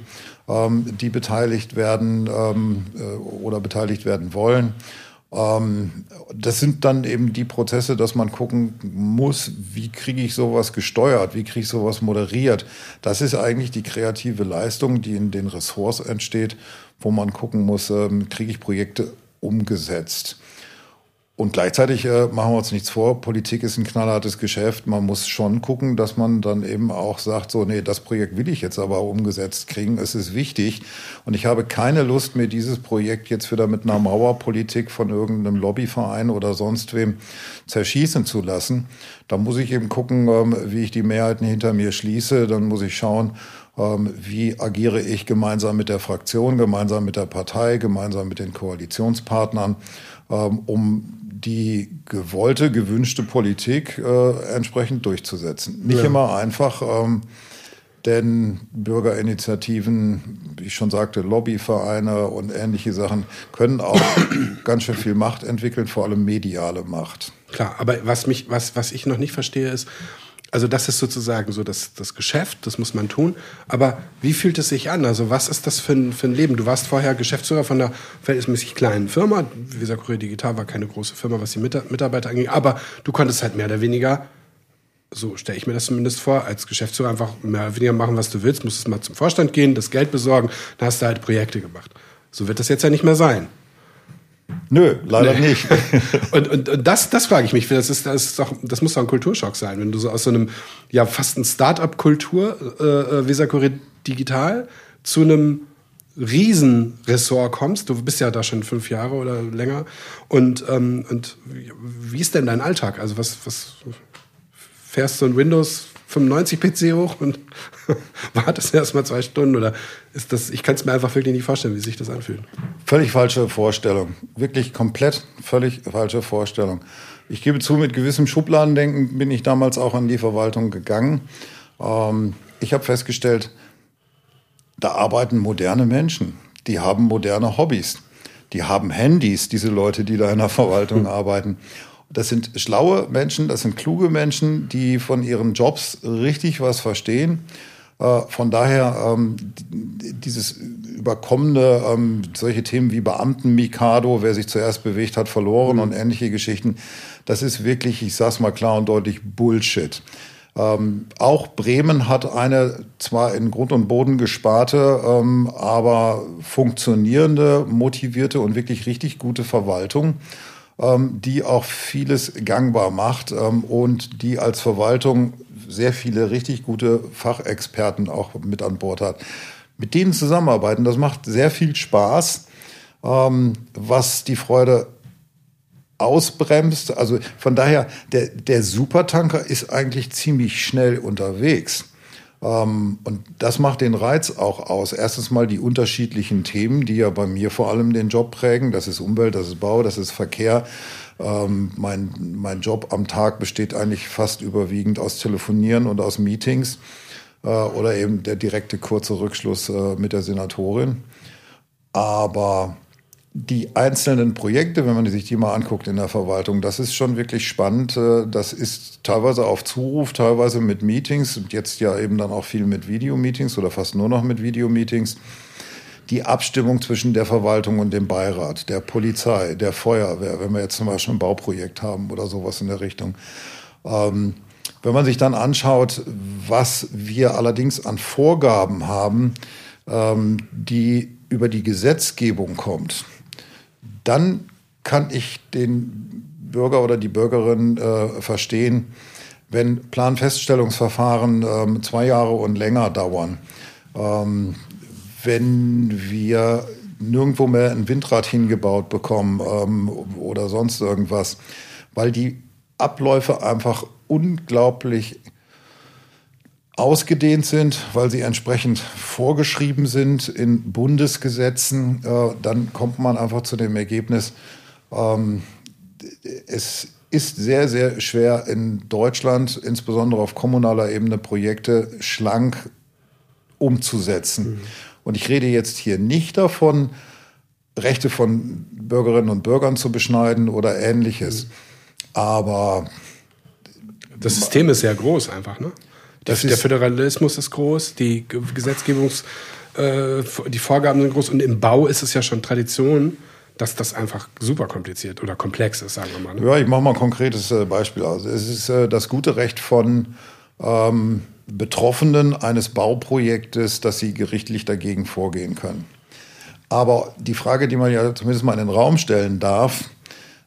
ähm, die beteiligt werden ähm, äh, oder beteiligt werden wollen. Ähm, das sind dann eben die Prozesse, dass man gucken muss, wie kriege ich sowas gesteuert, wie kriege ich sowas moderiert. Das ist eigentlich die kreative Leistung, die in den Ressorts entsteht wo man gucken muss, ähm, kriege ich Projekte umgesetzt. Und gleichzeitig äh, machen wir uns nichts vor, Politik ist ein knallhartes Geschäft. Man muss schon gucken, dass man dann eben auch sagt, so, nee, das Projekt will ich jetzt aber umgesetzt kriegen. Es ist wichtig. Und ich habe keine Lust, mir dieses Projekt jetzt wieder mit einer Mauerpolitik von irgendeinem Lobbyverein oder sonst wem zerschießen zu lassen. Da muss ich eben gucken, ähm, wie ich die Mehrheiten hinter mir schließe. Dann muss ich schauen, ähm, wie agiere ich gemeinsam mit der Fraktion, gemeinsam mit der Partei, gemeinsam mit den Koalitionspartnern, ähm, um die gewollte, gewünschte Politik äh, entsprechend durchzusetzen. Nicht ja. immer einfach, ähm, denn Bürgerinitiativen, wie ich schon sagte, Lobbyvereine und ähnliche Sachen können auch ganz schön viel Macht entwickeln, vor allem mediale Macht.
Klar, aber was mich, was, was ich noch nicht verstehe, ist, also das ist sozusagen so das, das Geschäft, das muss man tun. Aber wie fühlt es sich an? Also was ist das für ein, für ein Leben? Du warst vorher Geschäftsführer von einer verhältnismäßig kleinen Firma. Visa Korea Digital war keine große Firma, was die Mitarbeiter angeht. Aber du konntest halt mehr oder weniger, so stelle ich mir das zumindest vor, als Geschäftsführer einfach mehr oder weniger machen, was du willst. Musstest mal zum Vorstand gehen, das Geld besorgen. Dann hast du halt Projekte gemacht. So wird das jetzt ja nicht mehr sein.
Nö, leider nee. nicht.
und, und, und, das, das frage ich mich. Das, ist, das, ist doch, das muss doch ein Kulturschock sein, wenn du so aus so einem, ja, fast ein Start-up-Kultur, äh, äh Visakure Digital, zu einem Riesenressort kommst. Du bist ja da schon fünf Jahre oder länger. Und, ähm, und wie ist denn dein Alltag? Also was, was fährst du ein Windows 95 PC hoch und wartest erstmal zwei Stunden oder ist das, ich kann es mir einfach wirklich nicht vorstellen, wie sich das anfühlt.
Völlig falsche Vorstellung. Wirklich komplett völlig falsche Vorstellung. Ich gebe zu, mit gewissem Schubladendenken bin ich damals auch an die Verwaltung gegangen. Ähm, ich habe festgestellt, da arbeiten moderne Menschen. Die haben moderne Hobbys. Die haben Handys, diese Leute, die da in der Verwaltung arbeiten. Das sind schlaue Menschen, das sind kluge Menschen, die von ihren Jobs richtig was verstehen. Äh, von daher ähm, dieses überkommene, ähm, solche Themen wie Beamten, Mikado, wer sich zuerst bewegt hat, verloren mhm. und ähnliche Geschichten, das ist wirklich, ich sag's mal klar und deutlich, Bullshit. Ähm, auch Bremen hat eine zwar in Grund und Boden gesparte, ähm, aber funktionierende, motivierte und wirklich richtig gute Verwaltung die auch vieles gangbar macht ähm, und die als Verwaltung sehr viele richtig gute Fachexperten auch mit an Bord hat. Mit denen zusammenarbeiten, das macht sehr viel Spaß, ähm, was die Freude ausbremst. Also von daher, der, der Supertanker ist eigentlich ziemlich schnell unterwegs. Ähm, und das macht den Reiz auch aus. Erstens mal die unterschiedlichen Themen, die ja bei mir vor allem den Job prägen. Das ist Umwelt, das ist Bau, das ist Verkehr. Ähm, mein, mein Job am Tag besteht eigentlich fast überwiegend aus Telefonieren und aus Meetings äh, oder eben der direkte kurze Rückschluss äh, mit der Senatorin. Aber die einzelnen Projekte, wenn man sich die mal anguckt in der Verwaltung, das ist schon wirklich spannend. Äh, das ist teilweise auf Zuruf, teilweise mit Meetings und jetzt ja eben dann auch viel mit Videomeetings oder fast nur noch mit Videomeetings. Die Abstimmung zwischen der Verwaltung und dem Beirat, der Polizei, der Feuerwehr, wenn wir jetzt zum Beispiel ein Bauprojekt haben oder sowas in der Richtung. Ähm, wenn man sich dann anschaut, was wir allerdings an Vorgaben haben, ähm, die über die Gesetzgebung kommt, dann kann ich den Bürger oder die Bürgerin äh, verstehen, wenn Planfeststellungsverfahren ähm, zwei Jahre und länger dauern, ähm, wenn wir nirgendwo mehr ein Windrad hingebaut bekommen ähm, oder sonst irgendwas, weil die Abläufe einfach unglaublich ausgedehnt sind, weil sie entsprechend vorgeschrieben sind in Bundesgesetzen, äh, dann kommt man einfach zu dem Ergebnis, ähm, es ist sehr, sehr schwer in Deutschland, insbesondere auf kommunaler Ebene, Projekte schlank umzusetzen. Mhm. Und ich rede jetzt hier nicht davon, Rechte von Bürgerinnen und Bürgern zu beschneiden oder ähnliches. Mhm. Aber
das System ist sehr groß einfach, ne? Das der Föderalismus ist groß, die Gesetzgebungs, äh, die Vorgaben sind groß und im Bau ist es ja schon Tradition, dass das einfach super kompliziert oder komplex ist, sagen wir mal.
Ne? Ja, ich mache mal ein konkretes äh, Beispiel aus. Es ist äh, das gute Recht von ähm, Betroffenen eines Bauprojektes, dass sie gerichtlich dagegen vorgehen können. Aber die Frage, die man ja zumindest mal in den Raum stellen darf,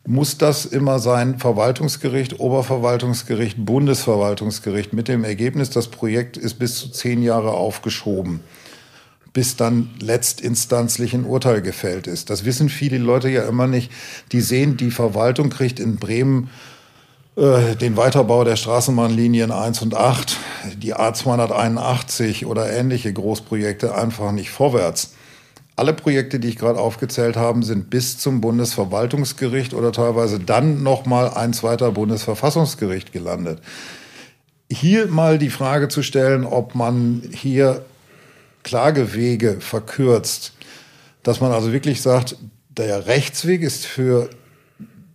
muss das immer sein Verwaltungsgericht, Oberverwaltungsgericht, Bundesverwaltungsgericht mit dem Ergebnis, das Projekt ist bis zu zehn Jahre aufgeschoben, bis dann letztinstanzlich ein Urteil gefällt ist. Das wissen viele Leute ja immer nicht. Die sehen, die Verwaltung kriegt in Bremen äh, den Weiterbau der Straßenbahnlinien 1 und 8, die A281 oder ähnliche Großprojekte einfach nicht vorwärts. Alle Projekte, die ich gerade aufgezählt habe, sind bis zum Bundesverwaltungsgericht oder teilweise dann nochmal ein zweiter Bundesverfassungsgericht gelandet. Hier mal die Frage zu stellen, ob man hier Klagewege verkürzt, dass man also wirklich sagt, der Rechtsweg ist für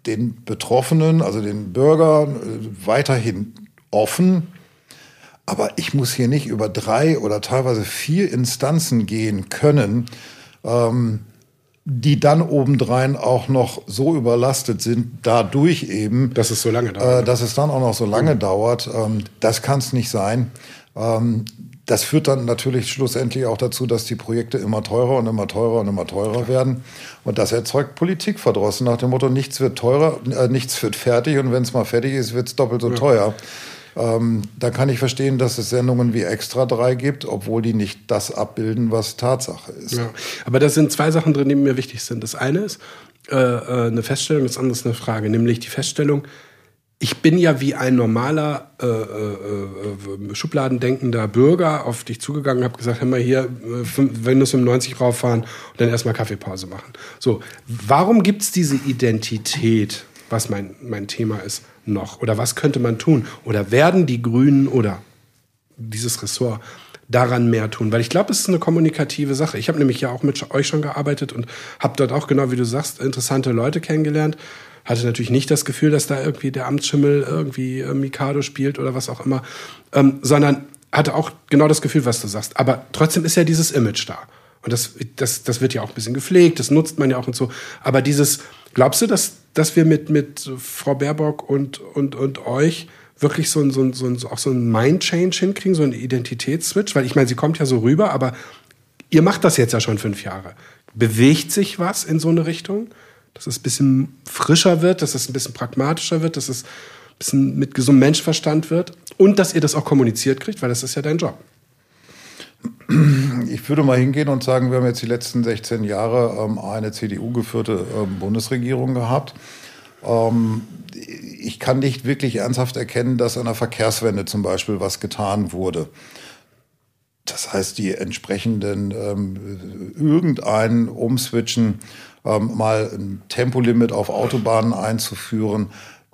den Betroffenen, also den Bürger, weiterhin offen. Aber ich muss hier nicht über drei oder teilweise vier Instanzen gehen können, ähm, die dann obendrein auch noch so überlastet sind, dadurch eben,
dass es so lange dauert.
Äh, dass es dann auch noch so lange mhm. dauert. Ähm, das kann es nicht sein. Ähm, das führt dann natürlich schlussendlich auch dazu, dass die Projekte immer teurer und immer teurer und immer teurer werden. Und das erzeugt Politikverdrossen nach dem Motto, nichts wird teurer, äh, nichts wird fertig und wenn es mal fertig ist, wird es doppelt so ja. teuer. Ähm, da kann ich verstehen, dass es Sendungen wie Extra 3 gibt, obwohl die nicht das abbilden, was Tatsache ist. Ja,
aber da sind zwei Sachen drin, die mir wichtig sind. Das eine ist äh, äh eine Feststellung, das andere ist eine Frage, nämlich die Feststellung, ich bin ja wie ein normaler äh, äh, äh, schubladendenkender Bürger auf dich zugegangen, habe gesagt, hör mal hier, äh, Windows 95 rauffahren und dann erstmal Kaffeepause machen. So, warum gibt's diese Identität, was mein, mein Thema ist? Noch? Oder was könnte man tun? Oder werden die Grünen oder dieses Ressort daran mehr tun? Weil ich glaube, es ist eine kommunikative Sache. Ich habe nämlich ja auch mit euch schon gearbeitet und habe dort auch, genau wie du sagst, interessante Leute kennengelernt. Hatte natürlich nicht das Gefühl, dass da irgendwie der Amtsschimmel irgendwie äh, Mikado spielt oder was auch immer, ähm, sondern hatte auch genau das Gefühl, was du sagst. Aber trotzdem ist ja dieses Image da. Und das, das, das wird ja auch ein bisschen gepflegt, das nutzt man ja auch und so. Aber dieses, glaubst du, dass, dass wir mit, mit Frau Baerbock und, und, und euch wirklich so ein, so ein, so ein, auch so ein Mind-Change hinkriegen, so einen Identitätsswitch? Weil ich meine, sie kommt ja so rüber, aber ihr macht das jetzt ja schon fünf Jahre. Bewegt sich was in so eine Richtung? Dass es ein bisschen frischer wird, dass es ein bisschen pragmatischer wird, dass es ein bisschen mit gesundem Menschverstand wird und dass ihr das auch kommuniziert kriegt, weil das ist ja dein Job.
Ich würde mal hingehen und sagen, wir haben jetzt die letzten 16 Jahre ähm, eine CDU-geführte ähm, Bundesregierung gehabt. Ähm, ich kann nicht wirklich ernsthaft erkennen, dass an der Verkehrswende zum Beispiel was getan wurde. Das heißt, die entsprechenden ähm, irgendein Umswitchen, ähm, mal ein Tempolimit auf Autobahnen einzuführen,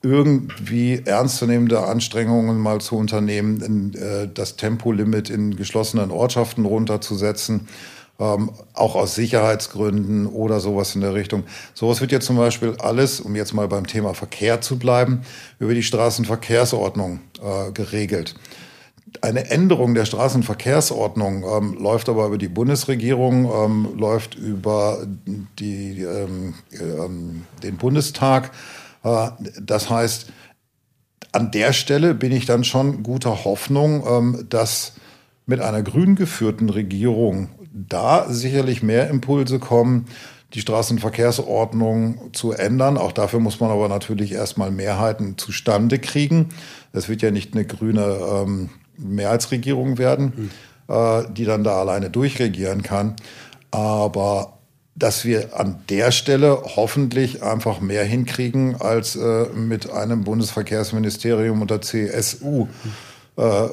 irgendwie ernstzunehmende Anstrengungen mal zu unternehmen, äh, das Tempolimit in geschlossenen Ortschaften runterzusetzen. Ähm, auch aus Sicherheitsgründen oder sowas in der Richtung. Sowas wird jetzt zum Beispiel alles, um jetzt mal beim Thema Verkehr zu bleiben, über die Straßenverkehrsordnung äh, geregelt. Eine Änderung der Straßenverkehrsordnung ähm, läuft aber über die Bundesregierung, ähm, läuft über die, ähm, äh, den Bundestag das heißt, an der Stelle bin ich dann schon guter Hoffnung, ähm, dass mit einer grün geführten Regierung da sicherlich mehr Impulse kommen, die Straßenverkehrsordnung zu ändern. Auch dafür muss man aber natürlich erstmal Mehrheiten zustande kriegen. Es wird ja nicht eine grüne ähm, Mehrheitsregierung werden, mhm. die dann da alleine durchregieren kann. Aber dass wir an der Stelle hoffentlich einfach mehr hinkriegen als äh, mit einem Bundesverkehrsministerium unter CSU. Äh, äh,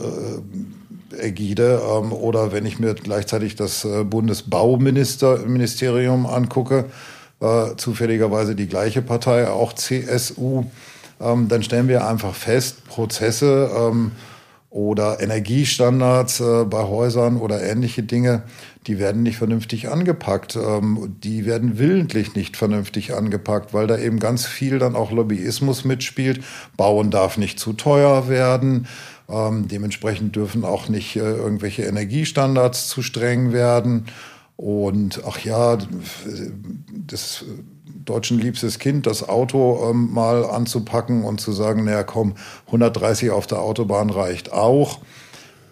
Ägide ähm, oder wenn ich mir gleichzeitig das äh, Bundesbauministerium angucke, äh, zufälligerweise die gleiche Partei, auch CSU, ähm, dann stellen wir einfach fest, Prozesse ähm, oder Energiestandards äh, bei Häusern oder ähnliche Dinge, die werden nicht vernünftig angepackt. Ähm, die werden willentlich nicht vernünftig angepackt, weil da eben ganz viel dann auch Lobbyismus mitspielt. Bauen darf nicht zu teuer werden. Ähm, dementsprechend dürfen auch nicht äh, irgendwelche Energiestandards zu streng werden. Und ach ja, das deutschen liebstes Kind, das Auto ähm, mal anzupacken und zu sagen, naja komm, 130 auf der Autobahn reicht auch.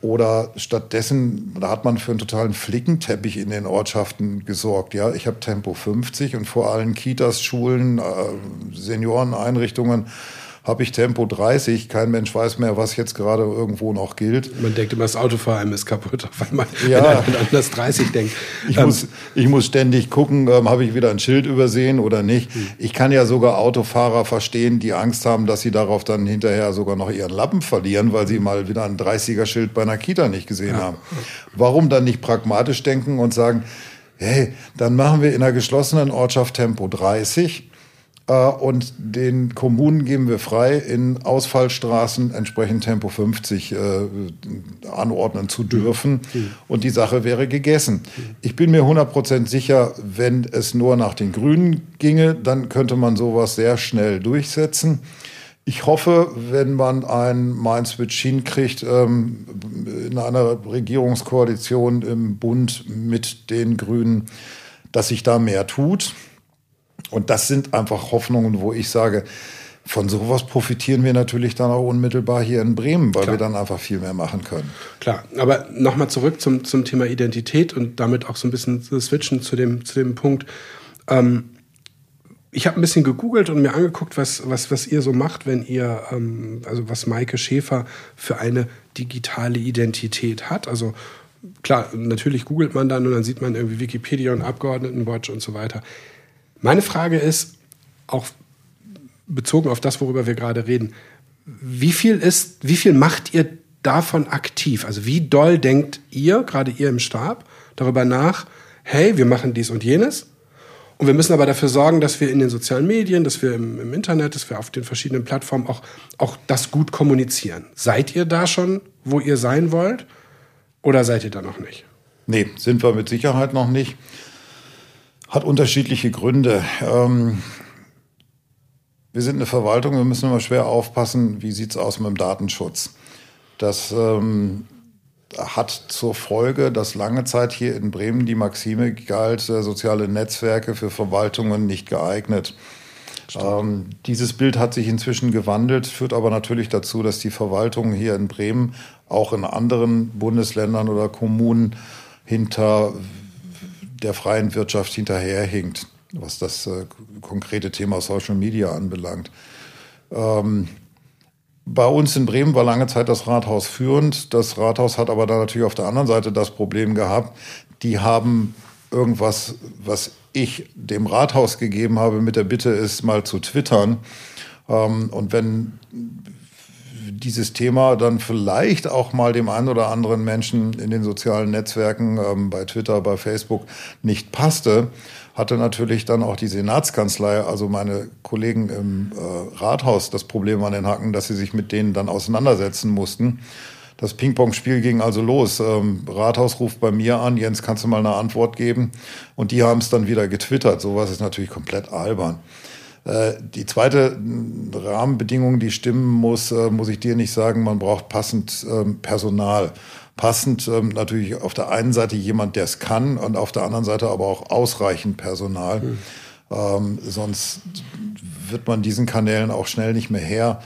Oder stattdessen, da hat man für einen totalen Flickenteppich in den Ortschaften gesorgt. Ja, ich habe Tempo 50 und vor allen Kitas, Schulen, äh, Senioreneinrichtungen habe ich Tempo 30. Kein Mensch weiß mehr, was jetzt gerade irgendwo noch gilt.
Man denkt immer, das Auto vor einem ist kaputt,
weil man ja. an das 30 denkt. Ich, ähm, muss, ich muss ständig gucken, ähm, habe ich wieder ein Schild übersehen oder nicht. Hm. Ich kann ja sogar Autofahrer verstehen, die Angst haben, dass sie darauf dann hinterher sogar noch ihren Lappen verlieren, weil sie mal wieder ein 30er-Schild bei einer Kita nicht gesehen ja. haben. Warum dann nicht pragmatisch denken und sagen, hey, dann machen wir in einer geschlossenen Ortschaft Tempo 30 äh, und den Kommunen geben wir frei, in Ausfallstraßen entsprechend Tempo 50 äh, anordnen zu dürfen. Mhm. Und die Sache wäre gegessen. Ich bin mir 100% sicher, wenn es nur nach den Grünen ginge, dann könnte man sowas sehr schnell durchsetzen. Ich hoffe, wenn man ein Mind-Switch hinkriegt, ähm, in einer Regierungskoalition im Bund mit den Grünen, dass sich da mehr tut. Und das sind einfach Hoffnungen, wo ich sage, von sowas profitieren wir natürlich dann auch unmittelbar hier in Bremen, weil Klar. wir dann einfach viel mehr machen können.
Klar, aber nochmal zurück zum, zum Thema Identität und damit auch so ein bisschen switchen zu dem, zu dem Punkt. Ähm, ich habe ein bisschen gegoogelt und mir angeguckt, was, was, was ihr so macht, wenn ihr, ähm, also was Maike Schäfer für eine digitale Identität hat. Also klar, natürlich googelt man dann und dann sieht man irgendwie Wikipedia und Abgeordnetenwatch und so weiter. Meine Frage ist, auch bezogen auf das, worüber wir gerade reden, wie viel ist, wie viel macht ihr davon aktiv? Also wie doll denkt ihr, gerade ihr im Stab, darüber nach, hey, wir machen dies und jenes? Und wir müssen aber dafür sorgen, dass wir in den sozialen Medien, dass wir im, im Internet, dass wir auf den verschiedenen Plattformen auch, auch das gut kommunizieren. Seid ihr da schon, wo ihr sein wollt? Oder seid ihr da noch nicht?
Nee, sind wir mit Sicherheit noch nicht. Hat unterschiedliche Gründe. Ähm, wir sind eine Verwaltung, wir müssen immer schwer aufpassen, wie sieht es aus mit dem Datenschutz. Das ähm, hat zur Folge, dass lange Zeit hier in Bremen die Maxime galt, äh, soziale Netzwerke für Verwaltungen nicht geeignet. Ähm, dieses Bild hat sich inzwischen gewandelt, führt aber natürlich dazu, dass die Verwaltung hier in Bremen auch in anderen Bundesländern oder Kommunen hinter der freien Wirtschaft hinterherhinkt, was das äh, konkrete Thema Social Media anbelangt. Ähm, bei uns in Bremen war lange Zeit das Rathaus führend. Das Rathaus hat aber dann natürlich auf der anderen Seite das Problem gehabt, die haben irgendwas, was ich dem Rathaus gegeben habe, mit der Bitte ist, mal zu twittern. Ähm, und wenn dieses Thema dann vielleicht auch mal dem einen oder anderen Menschen in den sozialen Netzwerken, ähm, bei Twitter, bei Facebook nicht passte, hatte natürlich dann auch die Senatskanzlei, also meine Kollegen im äh, Rathaus, das Problem an den Hacken, dass sie sich mit denen dann auseinandersetzen mussten. Das Ping-Pong-Spiel ging also los. Ähm, Rathaus ruft bei mir an, Jens, kannst du mal eine Antwort geben? Und die haben es dann wieder getwittert. Sowas ist natürlich komplett albern. Äh, die zweite Rahmenbedingung, die stimmen muss, äh, muss ich dir nicht sagen, man braucht passend ähm, Personal. Passend ähm, natürlich auf der einen Seite jemand, der es kann und auf der anderen Seite aber auch ausreichend Personal. Mhm. Ähm, sonst wird man diesen Kanälen auch schnell nicht mehr her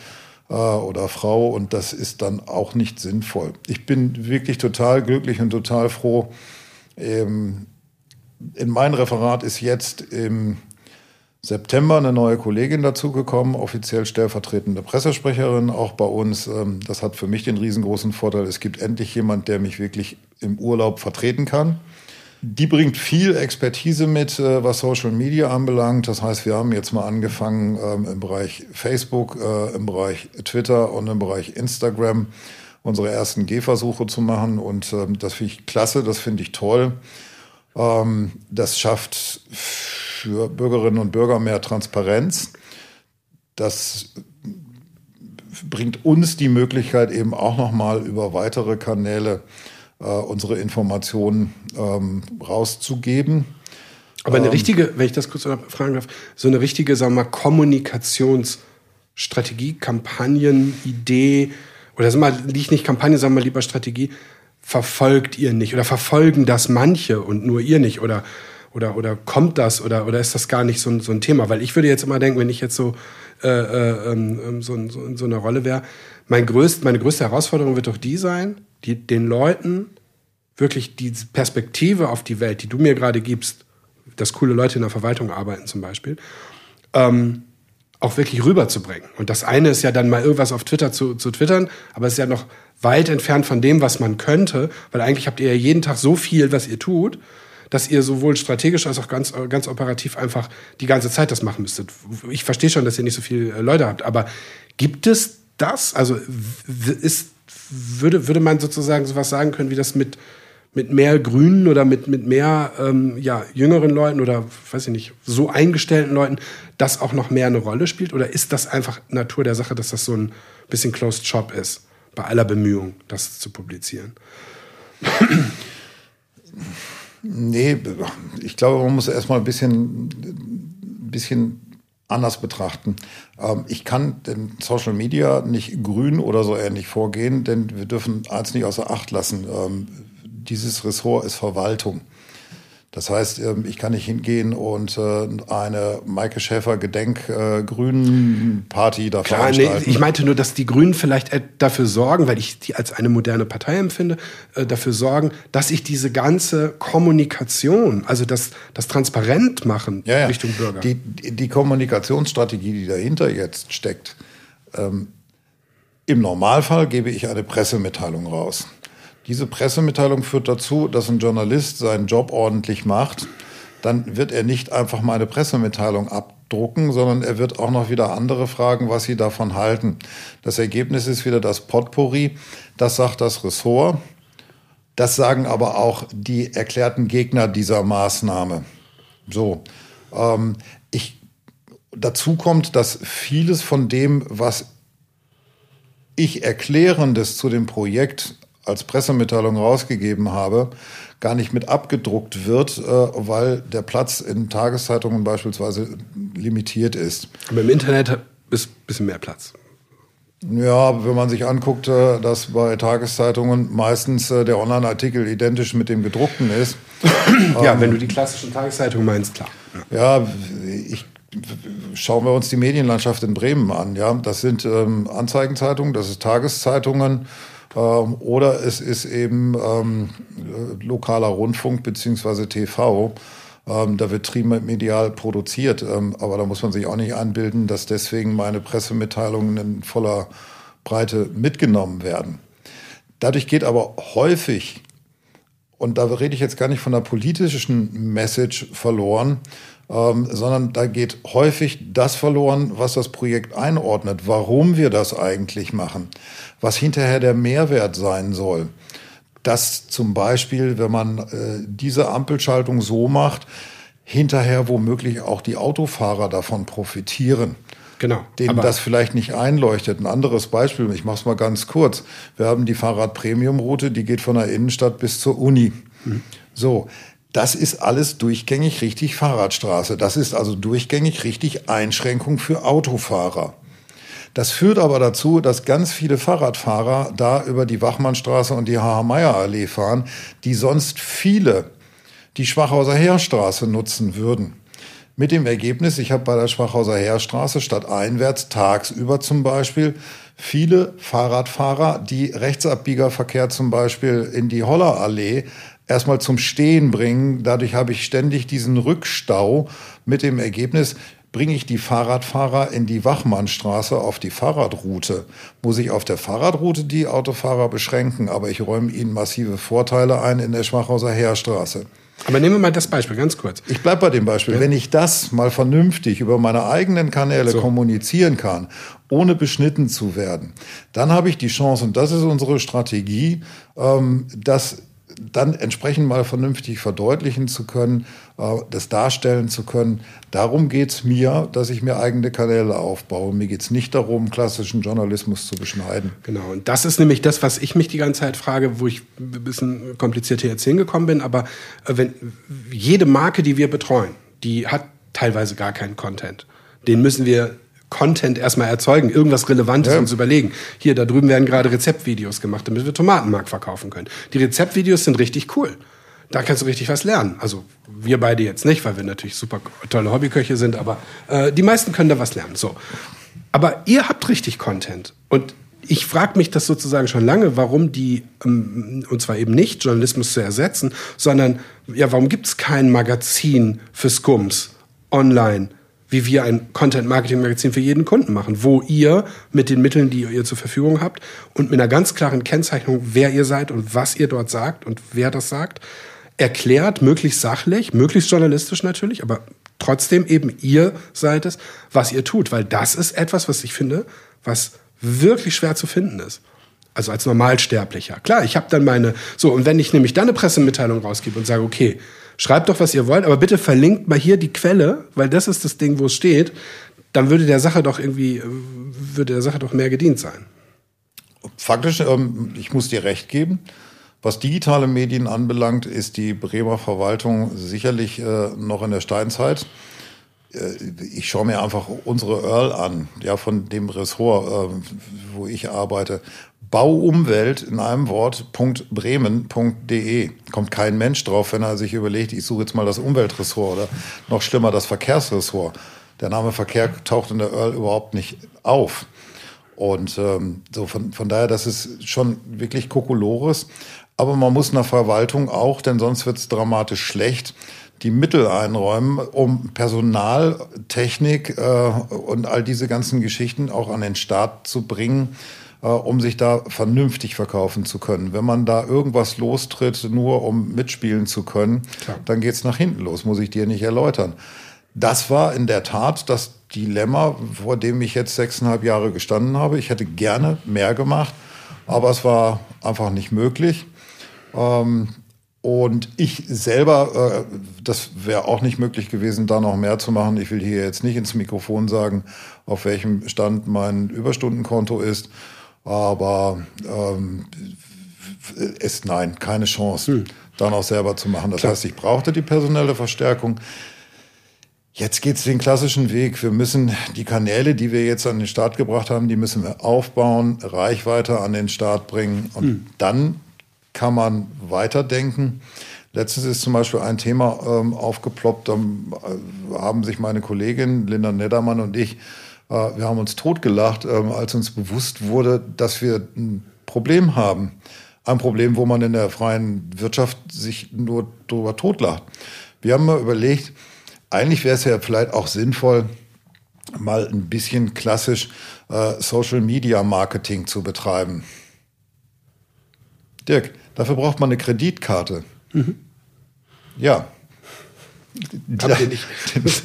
äh, oder Frau und das ist dann auch nicht sinnvoll. Ich bin wirklich total glücklich und total froh. Ähm, in mein Referat ist jetzt im September eine neue Kollegin dazugekommen, offiziell stellvertretende Pressesprecherin auch bei uns. Ähm, das hat für mich den riesengroßen Vorteil, es gibt endlich jemand, der mich wirklich im Urlaub vertreten kann. Die bringt viel Expertise mit, äh, was Social Media anbelangt. Das heißt, wir haben jetzt mal angefangen ähm, im Bereich Facebook, äh, im Bereich Twitter und im Bereich Instagram unsere ersten Gehversuche zu machen. Und ähm, das finde ich klasse, das finde ich toll. Das schafft für Bürgerinnen und Bürger mehr Transparenz. Das bringt uns die Möglichkeit, eben auch nochmal über weitere Kanäle äh, unsere Informationen ähm, rauszugeben.
Aber eine ähm, richtige, wenn ich das kurz fragen darf, so eine richtige, sagen wir mal, Kommunikationsstrategie, Kampagnen, Idee, oder sagen wir mal, liegt nicht Kampagne, sagen wir lieber Strategie, verfolgt ihr nicht oder verfolgen das manche und nur ihr nicht oder oder, oder kommt das oder, oder ist das gar nicht so ein, so ein Thema? Weil ich würde jetzt immer denken, wenn ich jetzt so, äh, äh, ähm, so, so in so einer Rolle wäre, mein größt, meine größte Herausforderung wird doch die sein, die, den Leuten wirklich die Perspektive auf die Welt, die du mir gerade gibst, dass coole Leute in der Verwaltung arbeiten zum Beispiel, ähm, auch wirklich rüberzubringen. Und das eine ist ja dann mal irgendwas auf Twitter zu, zu twittern, aber es ist ja noch weit entfernt von dem, was man könnte, weil eigentlich habt ihr ja jeden Tag so viel, was ihr tut, dass ihr sowohl strategisch als auch ganz, ganz operativ einfach die ganze Zeit das machen müsstet. Ich verstehe schon, dass ihr nicht so viele Leute habt, aber gibt es das? Also ist, würde, würde man sozusagen sowas sagen können, wie das mit, mit mehr Grünen oder mit, mit mehr ähm, ja, jüngeren Leuten oder, weiß ich nicht, so eingestellten Leuten, das auch noch mehr eine Rolle spielt? Oder ist das einfach Natur der Sache, dass das so ein bisschen Closed Shop ist, bei aller Bemühung, das zu publizieren?
Nee, ich glaube, man muss erstmal ein bisschen, ein bisschen anders betrachten. Ähm, ich kann den Social Media nicht grün oder so ähnlich vorgehen, denn wir dürfen eins nicht außer Acht lassen. Ähm, dieses Ressort ist Verwaltung. Das heißt, ähm, ich kann nicht hingehen und äh, eine Maike Schäfer Gedenk äh, da Klar,
nee, ich meinte nur, dass die Grünen vielleicht dafür sorgen, weil ich die als eine moderne Partei empfinde, äh, dafür sorgen, dass ich diese ganze Kommunikation, also das, das transparent machen ja, ja. Richtung Bürger.
Die, die Kommunikationsstrategie, die dahinter jetzt steckt, ähm, im Normalfall gebe ich eine Pressemitteilung raus. Diese Pressemitteilung führt dazu, dass ein Journalist seinen Job ordentlich macht. Dann wird er nicht einfach mal eine Pressemitteilung abdrucken, sondern er wird auch noch wieder andere fragen, was sie davon halten. Das Ergebnis ist wieder das Potpourri. Das sagt das Ressort. Das sagen aber auch die erklärten Gegner dieser Maßnahme. So. Ähm, ich, dazu kommt, dass vieles von dem, was ich Erklärendes zu dem Projekt als Pressemitteilung rausgegeben habe, gar nicht mit abgedruckt wird, äh, weil der Platz in Tageszeitungen beispielsweise limitiert ist.
Aber im Internet ist ein bisschen mehr Platz.
Ja, wenn man sich anguckt, äh, dass bei Tageszeitungen meistens äh, der Online-Artikel identisch mit dem gedruckten ist.
ja, ähm, wenn du die klassischen Tageszeitungen meinst, klar.
Ja, ja ich schauen wir uns die Medienlandschaft in Bremen an. Ja, das sind ähm, Anzeigenzeitungen, das ist Tageszeitungen. Ähm, oder es ist eben ähm, lokaler Rundfunk beziehungsweise TV. Ähm, da wird trimedial produziert, ähm, aber da muss man sich auch nicht einbilden, dass deswegen meine Pressemitteilungen in voller Breite mitgenommen werden. Dadurch geht aber häufig, und da rede ich jetzt gar nicht von der politischen Message verloren, ähm, sondern da geht häufig das verloren, was das Projekt einordnet, warum wir das eigentlich machen, was hinterher der Mehrwert sein soll. Dass zum Beispiel, wenn man äh, diese Ampelschaltung so macht, hinterher womöglich auch die Autofahrer davon profitieren.
Genau.
Denen das vielleicht nicht einleuchtet. Ein anderes Beispiel, ich mache es mal ganz kurz. Wir haben die Fahrrad-Premium-Route, die geht von der Innenstadt bis zur Uni. Mhm. So, das ist alles durchgängig richtig Fahrradstraße. Das ist also durchgängig richtig Einschränkung für Autofahrer. Das führt aber dazu, dass ganz viele Fahrradfahrer da über die Wachmannstraße und die Haha-Meyer-Allee fahren, die sonst viele die Schwachhauser Heerstraße nutzen würden. Mit dem Ergebnis, ich habe bei der Schwachhauser Heerstraße statt einwärts tagsüber zum Beispiel viele Fahrradfahrer, die Rechtsabbiegerverkehr zum Beispiel in die Hollerallee erstmal zum Stehen bringen. Dadurch habe ich ständig diesen Rückstau mit dem Ergebnis, bringe ich die Fahrradfahrer in die Wachmannstraße auf die Fahrradroute. Muss ich auf der Fahrradroute die Autofahrer beschränken, aber ich räume ihnen massive Vorteile ein in der Schwachhauser Heerstraße.
Aber nehmen wir mal das Beispiel ganz kurz.
Ich bleibe bei dem Beispiel. Ja. Wenn ich das mal vernünftig über meine eigenen Kanäle so. kommunizieren kann, ohne beschnitten zu werden, dann habe ich die Chance, und das ist unsere Strategie, ähm, dass dann entsprechend mal vernünftig verdeutlichen zu können, äh, das darstellen zu können. Darum geht es mir, dass ich mir eigene Kanäle aufbaue. Mir geht es nicht darum, klassischen Journalismus zu beschneiden.
Genau, und das ist nämlich das, was ich mich die ganze Zeit frage, wo ich ein bisschen kompliziert hier jetzt hingekommen bin. Aber äh, wenn jede Marke, die wir betreuen, die hat teilweise gar keinen Content. Den müssen wir Content erstmal erzeugen, irgendwas Relevantes ja. uns überlegen. Hier, da drüben werden gerade Rezeptvideos gemacht, damit wir Tomatenmark verkaufen können. Die Rezeptvideos sind richtig cool. Da kannst du richtig was lernen. Also wir beide jetzt nicht, weil wir natürlich super tolle Hobbyköche sind, aber äh, die meisten können da was lernen. So. Aber ihr habt richtig Content und ich frage mich das sozusagen schon lange, warum die, ähm, und zwar eben nicht Journalismus zu ersetzen, sondern ja, warum gibt es kein Magazin für Skums online, wie wir ein Content-Marketing-Magazin für jeden Kunden machen, wo ihr mit den Mitteln, die ihr zur Verfügung habt und mit einer ganz klaren Kennzeichnung, wer ihr seid und was ihr dort sagt und wer das sagt, erklärt, möglichst sachlich, möglichst journalistisch natürlich, aber trotzdem eben ihr seid es, was ihr tut, weil das ist etwas, was ich finde, was wirklich schwer zu finden ist. Also als Normalsterblicher. Klar, ich habe dann meine, so, und wenn ich nämlich dann eine Pressemitteilung rausgebe und sage, okay, schreibt doch, was ihr wollt, aber bitte verlinkt mal hier die Quelle, weil das ist das Ding, wo es steht, dann würde der Sache doch irgendwie, würde der Sache doch mehr gedient sein.
Faktisch, ähm, ich muss dir recht geben. Was digitale Medien anbelangt, ist die Bremer Verwaltung sicherlich äh, noch in der Steinzeit. Äh, ich schaue mir einfach unsere Earl an, ja, von dem Ressort, äh, wo ich arbeite. Bauumwelt in einem Wort, .bremen.de. Kommt kein Mensch drauf, wenn er sich überlegt, ich suche jetzt mal das Umweltressort oder noch schlimmer das Verkehrsressort. Der Name Verkehr taucht in der Earl überhaupt nicht auf. Und ähm, so von, von daher, das ist schon wirklich Kokolores. Aber man muss einer Verwaltung auch, denn sonst wird es dramatisch schlecht, die Mittel einräumen, um Personal, Technik äh, und all diese ganzen Geschichten auch an den Start zu bringen, äh, um sich da vernünftig verkaufen zu können. Wenn man da irgendwas lostritt, nur um mitspielen zu können, Klar. dann geht's nach hinten los, muss ich dir nicht erläutern. Das war in der Tat das Dilemma, vor dem ich jetzt sechseinhalb Jahre gestanden habe. Ich hätte gerne mehr gemacht, aber es war einfach nicht möglich. Ähm, und ich selber, äh, das wäre auch nicht möglich gewesen, da noch mehr zu machen. Ich will hier jetzt nicht ins Mikrofon sagen, auf welchem Stand mein Überstundenkonto ist. Aber ähm, ist nein, keine Chance, hm. da noch selber zu machen. Das Klar. heißt, ich brauchte die personelle Verstärkung. Jetzt geht's den klassischen Weg. Wir müssen die Kanäle, die wir jetzt an den Start gebracht haben, die müssen wir aufbauen, Reichweite an den Start bringen und hm. dann kann man weiterdenken. Letztens ist zum Beispiel ein Thema ähm, aufgeploppt, da äh, haben sich meine Kollegin Linda Neddermann und ich, wir haben uns totgelacht, äh, als uns bewusst wurde, dass wir ein Problem haben. Ein Problem, wo man in der freien Wirtschaft sich nur darüber totlacht. Wir haben mal überlegt, eigentlich wäre es ja vielleicht auch sinnvoll, mal ein bisschen klassisch äh, Social Media Marketing zu betreiben. Dirk, Dafür braucht man eine Kreditkarte. Mhm. Ja.
Nicht.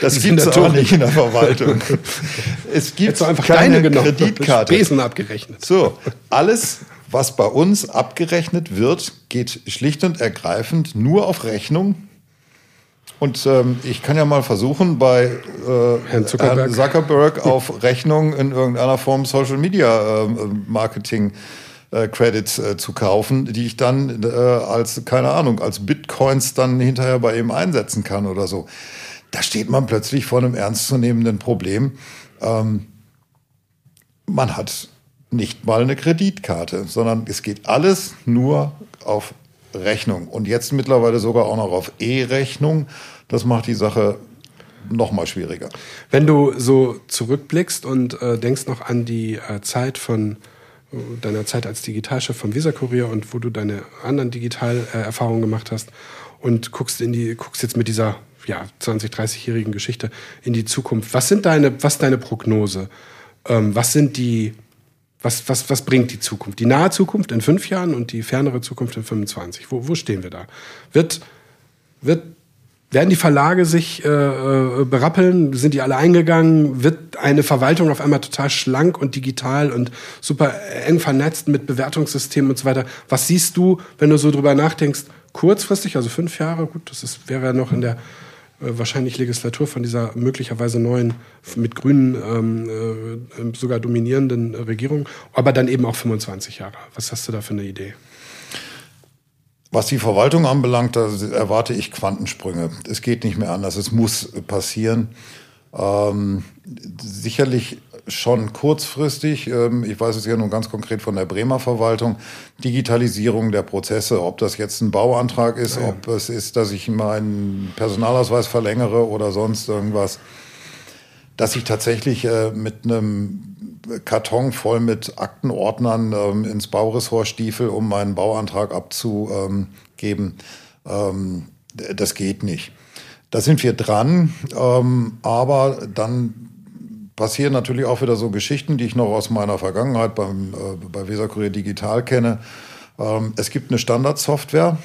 Das gibt es auch nicht in der Verwaltung. Es gibt
einfach keine genommen,
Kreditkarte.
Spesen abgerechnet.
So, alles, was bei uns abgerechnet wird, geht schlicht und ergreifend nur auf Rechnung. Und ähm, ich kann ja mal versuchen, bei äh, Herrn Zuckerberg. Herrn Zuckerberg auf Rechnung in irgendeiner Form Social Media äh, Marketing äh, Credits äh, zu kaufen, die ich dann äh, als, keine Ahnung, als Bitcoins dann hinterher bei ihm einsetzen kann oder so. Da steht man plötzlich vor einem ernstzunehmenden Problem. Ähm, man hat nicht mal eine Kreditkarte, sondern es geht alles nur auf Rechnung. Und jetzt mittlerweile sogar auch noch auf E-Rechnung. Das macht die Sache noch mal schwieriger.
Wenn du so zurückblickst und äh, denkst noch an die äh, Zeit von deiner Zeit als Digitalchef vom Visa Kurier und wo du deine anderen Digitalerfahrungen gemacht hast und guckst in die guckst jetzt mit dieser ja 20 30-jährigen Geschichte in die Zukunft. Was sind deine was deine Prognose? Ähm, was sind die was, was, was bringt die Zukunft? Die nahe Zukunft in fünf Jahren und die fernere Zukunft in 25. Wo, wo stehen wir da? Wird, wird werden die Verlage sich äh, äh, berappeln? Sind die alle eingegangen? Wird eine Verwaltung auf einmal total schlank und digital und super eng vernetzt mit Bewertungssystemen und so weiter? Was siehst du, wenn du so drüber nachdenkst, kurzfristig, also fünf Jahre, gut, das ist, wäre ja noch in der äh, wahrscheinlich Legislatur von dieser möglicherweise neuen, mit Grünen ähm, äh, sogar dominierenden Regierung, aber dann eben auch 25 Jahre. Was hast du da für eine Idee?
Was die Verwaltung anbelangt, da erwarte ich Quantensprünge. Es geht nicht mehr anders. Es muss passieren. Ähm, sicherlich schon kurzfristig, ähm, ich weiß es ja nun ganz konkret von der Bremer Verwaltung, Digitalisierung der Prozesse, ob das jetzt ein Bauantrag ist, ja. ob es ist, dass ich meinen Personalausweis verlängere oder sonst irgendwas, dass ich tatsächlich äh, mit einem Karton voll mit Aktenordnern ähm, ins Bauressortstiefel, um meinen Bauantrag abzugeben. Ähm, das geht nicht. Da sind wir dran, ähm, aber dann passieren natürlich auch wieder so Geschichten, die ich noch aus meiner Vergangenheit beim, äh, bei Weserkurier Digital kenne. Ähm, es gibt eine Standardsoftware,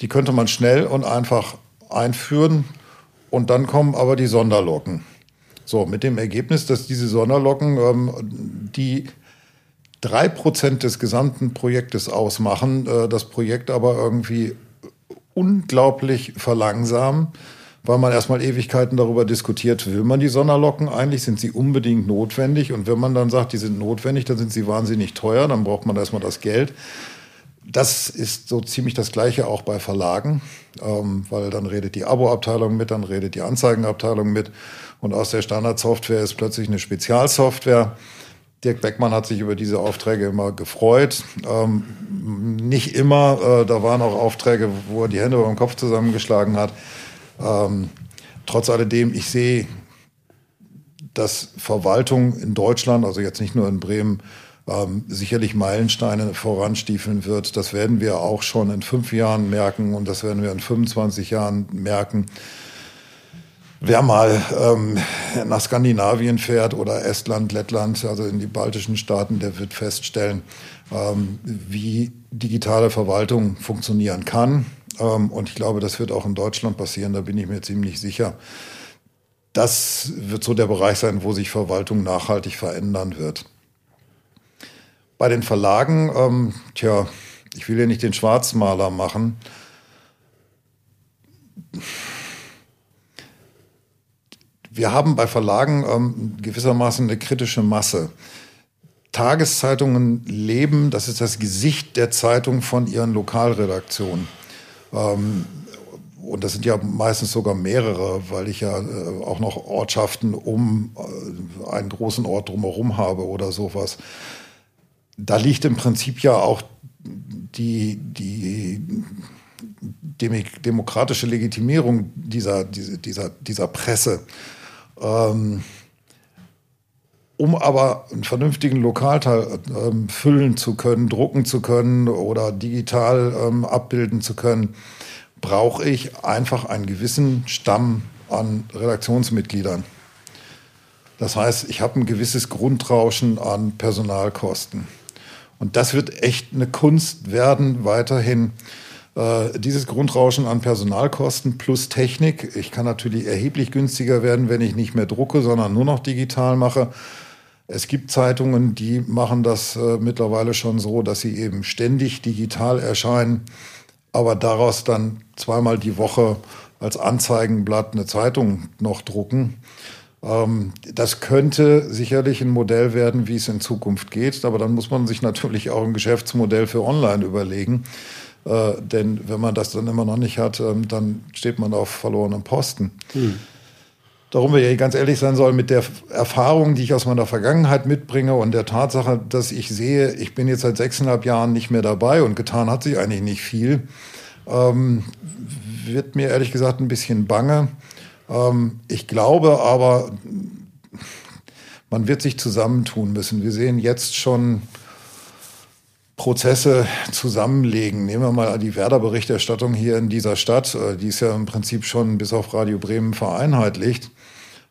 die könnte man schnell und einfach einführen und dann kommen aber die Sonderlocken. So, mit dem Ergebnis, dass diese Sonderlocken, ähm, die drei Prozent des gesamten Projektes ausmachen, äh, das Projekt aber irgendwie unglaublich verlangsamen, weil man erstmal Ewigkeiten darüber diskutiert, will man die Sonderlocken eigentlich, sind sie unbedingt notwendig? Und wenn man dann sagt, die sind notwendig, dann sind sie wahnsinnig teuer, dann braucht man erstmal das Geld. Das ist so ziemlich das Gleiche auch bei Verlagen, ähm, weil dann redet die Abo-Abteilung mit, dann redet die Anzeigenabteilung mit und aus der Standardsoftware ist plötzlich eine Spezialsoftware. Dirk Beckmann hat sich über diese Aufträge immer gefreut. Ähm, nicht immer, äh, da waren auch Aufträge, wo er die Hände über den Kopf zusammengeschlagen hat. Ähm, trotz alledem, ich sehe, dass Verwaltung in Deutschland, also jetzt nicht nur in Bremen, ähm, sicherlich Meilensteine voranstiefeln wird. Das werden wir auch schon in fünf Jahren merken und das werden wir in 25 Jahren merken. Wer mal ähm, nach Skandinavien fährt oder Estland, Lettland, also in die baltischen Staaten, der wird feststellen, ähm, wie digitale Verwaltung funktionieren kann. Ähm, und ich glaube, das wird auch in Deutschland passieren, da bin ich mir ziemlich sicher. Das wird so der Bereich sein, wo sich Verwaltung nachhaltig verändern wird. Bei den Verlagen, ähm, tja, ich will ja nicht den Schwarzmaler machen wir haben bei Verlagen ähm, gewissermaßen eine kritische Masse. Tageszeitungen leben, das ist das Gesicht der Zeitung von ihren Lokalredaktionen. Ähm, und das sind ja meistens sogar mehrere, weil ich ja äh, auch noch Ortschaften um äh, einen großen Ort drumherum habe oder sowas. Da liegt im Prinzip ja auch die, die demokratische Legitimierung dieser, dieser, dieser Presse. Ähm, um aber einen vernünftigen Lokalteil ähm, füllen zu können, drucken zu können oder digital ähm, abbilden zu können, brauche ich einfach einen gewissen Stamm an Redaktionsmitgliedern. Das heißt, ich habe ein gewisses Grundrauschen an Personalkosten. Und das wird echt eine Kunst werden, weiterhin äh, dieses Grundrauschen an Personalkosten plus Technik. Ich kann natürlich erheblich günstiger werden, wenn ich nicht mehr drucke, sondern nur noch digital mache. Es gibt Zeitungen, die machen das äh, mittlerweile schon so, dass sie eben ständig digital erscheinen, aber daraus dann zweimal die Woche als Anzeigenblatt eine Zeitung noch drucken. Ähm, das könnte sicherlich ein Modell werden, wie es in Zukunft geht, aber dann muss man sich natürlich auch ein Geschäftsmodell für Online überlegen. Äh, denn wenn man das dann immer noch nicht hat, ähm, dann steht man auf verlorenem Posten. Hm. Darum wir ja ganz ehrlich sein soll, mit der Erfahrung, die ich aus meiner Vergangenheit mitbringe und der Tatsache, dass ich sehe, ich bin jetzt seit sechseinhalb Jahren nicht mehr dabei und getan hat sich eigentlich nicht viel, ähm, wird mir ehrlich gesagt ein bisschen bange. Ähm, ich glaube aber, man wird sich zusammentun müssen. Wir sehen jetzt schon Prozesse zusammenlegen. Nehmen wir mal die Werder-Berichterstattung hier in dieser Stadt. Äh, die ist ja im Prinzip schon bis auf Radio Bremen vereinheitlicht.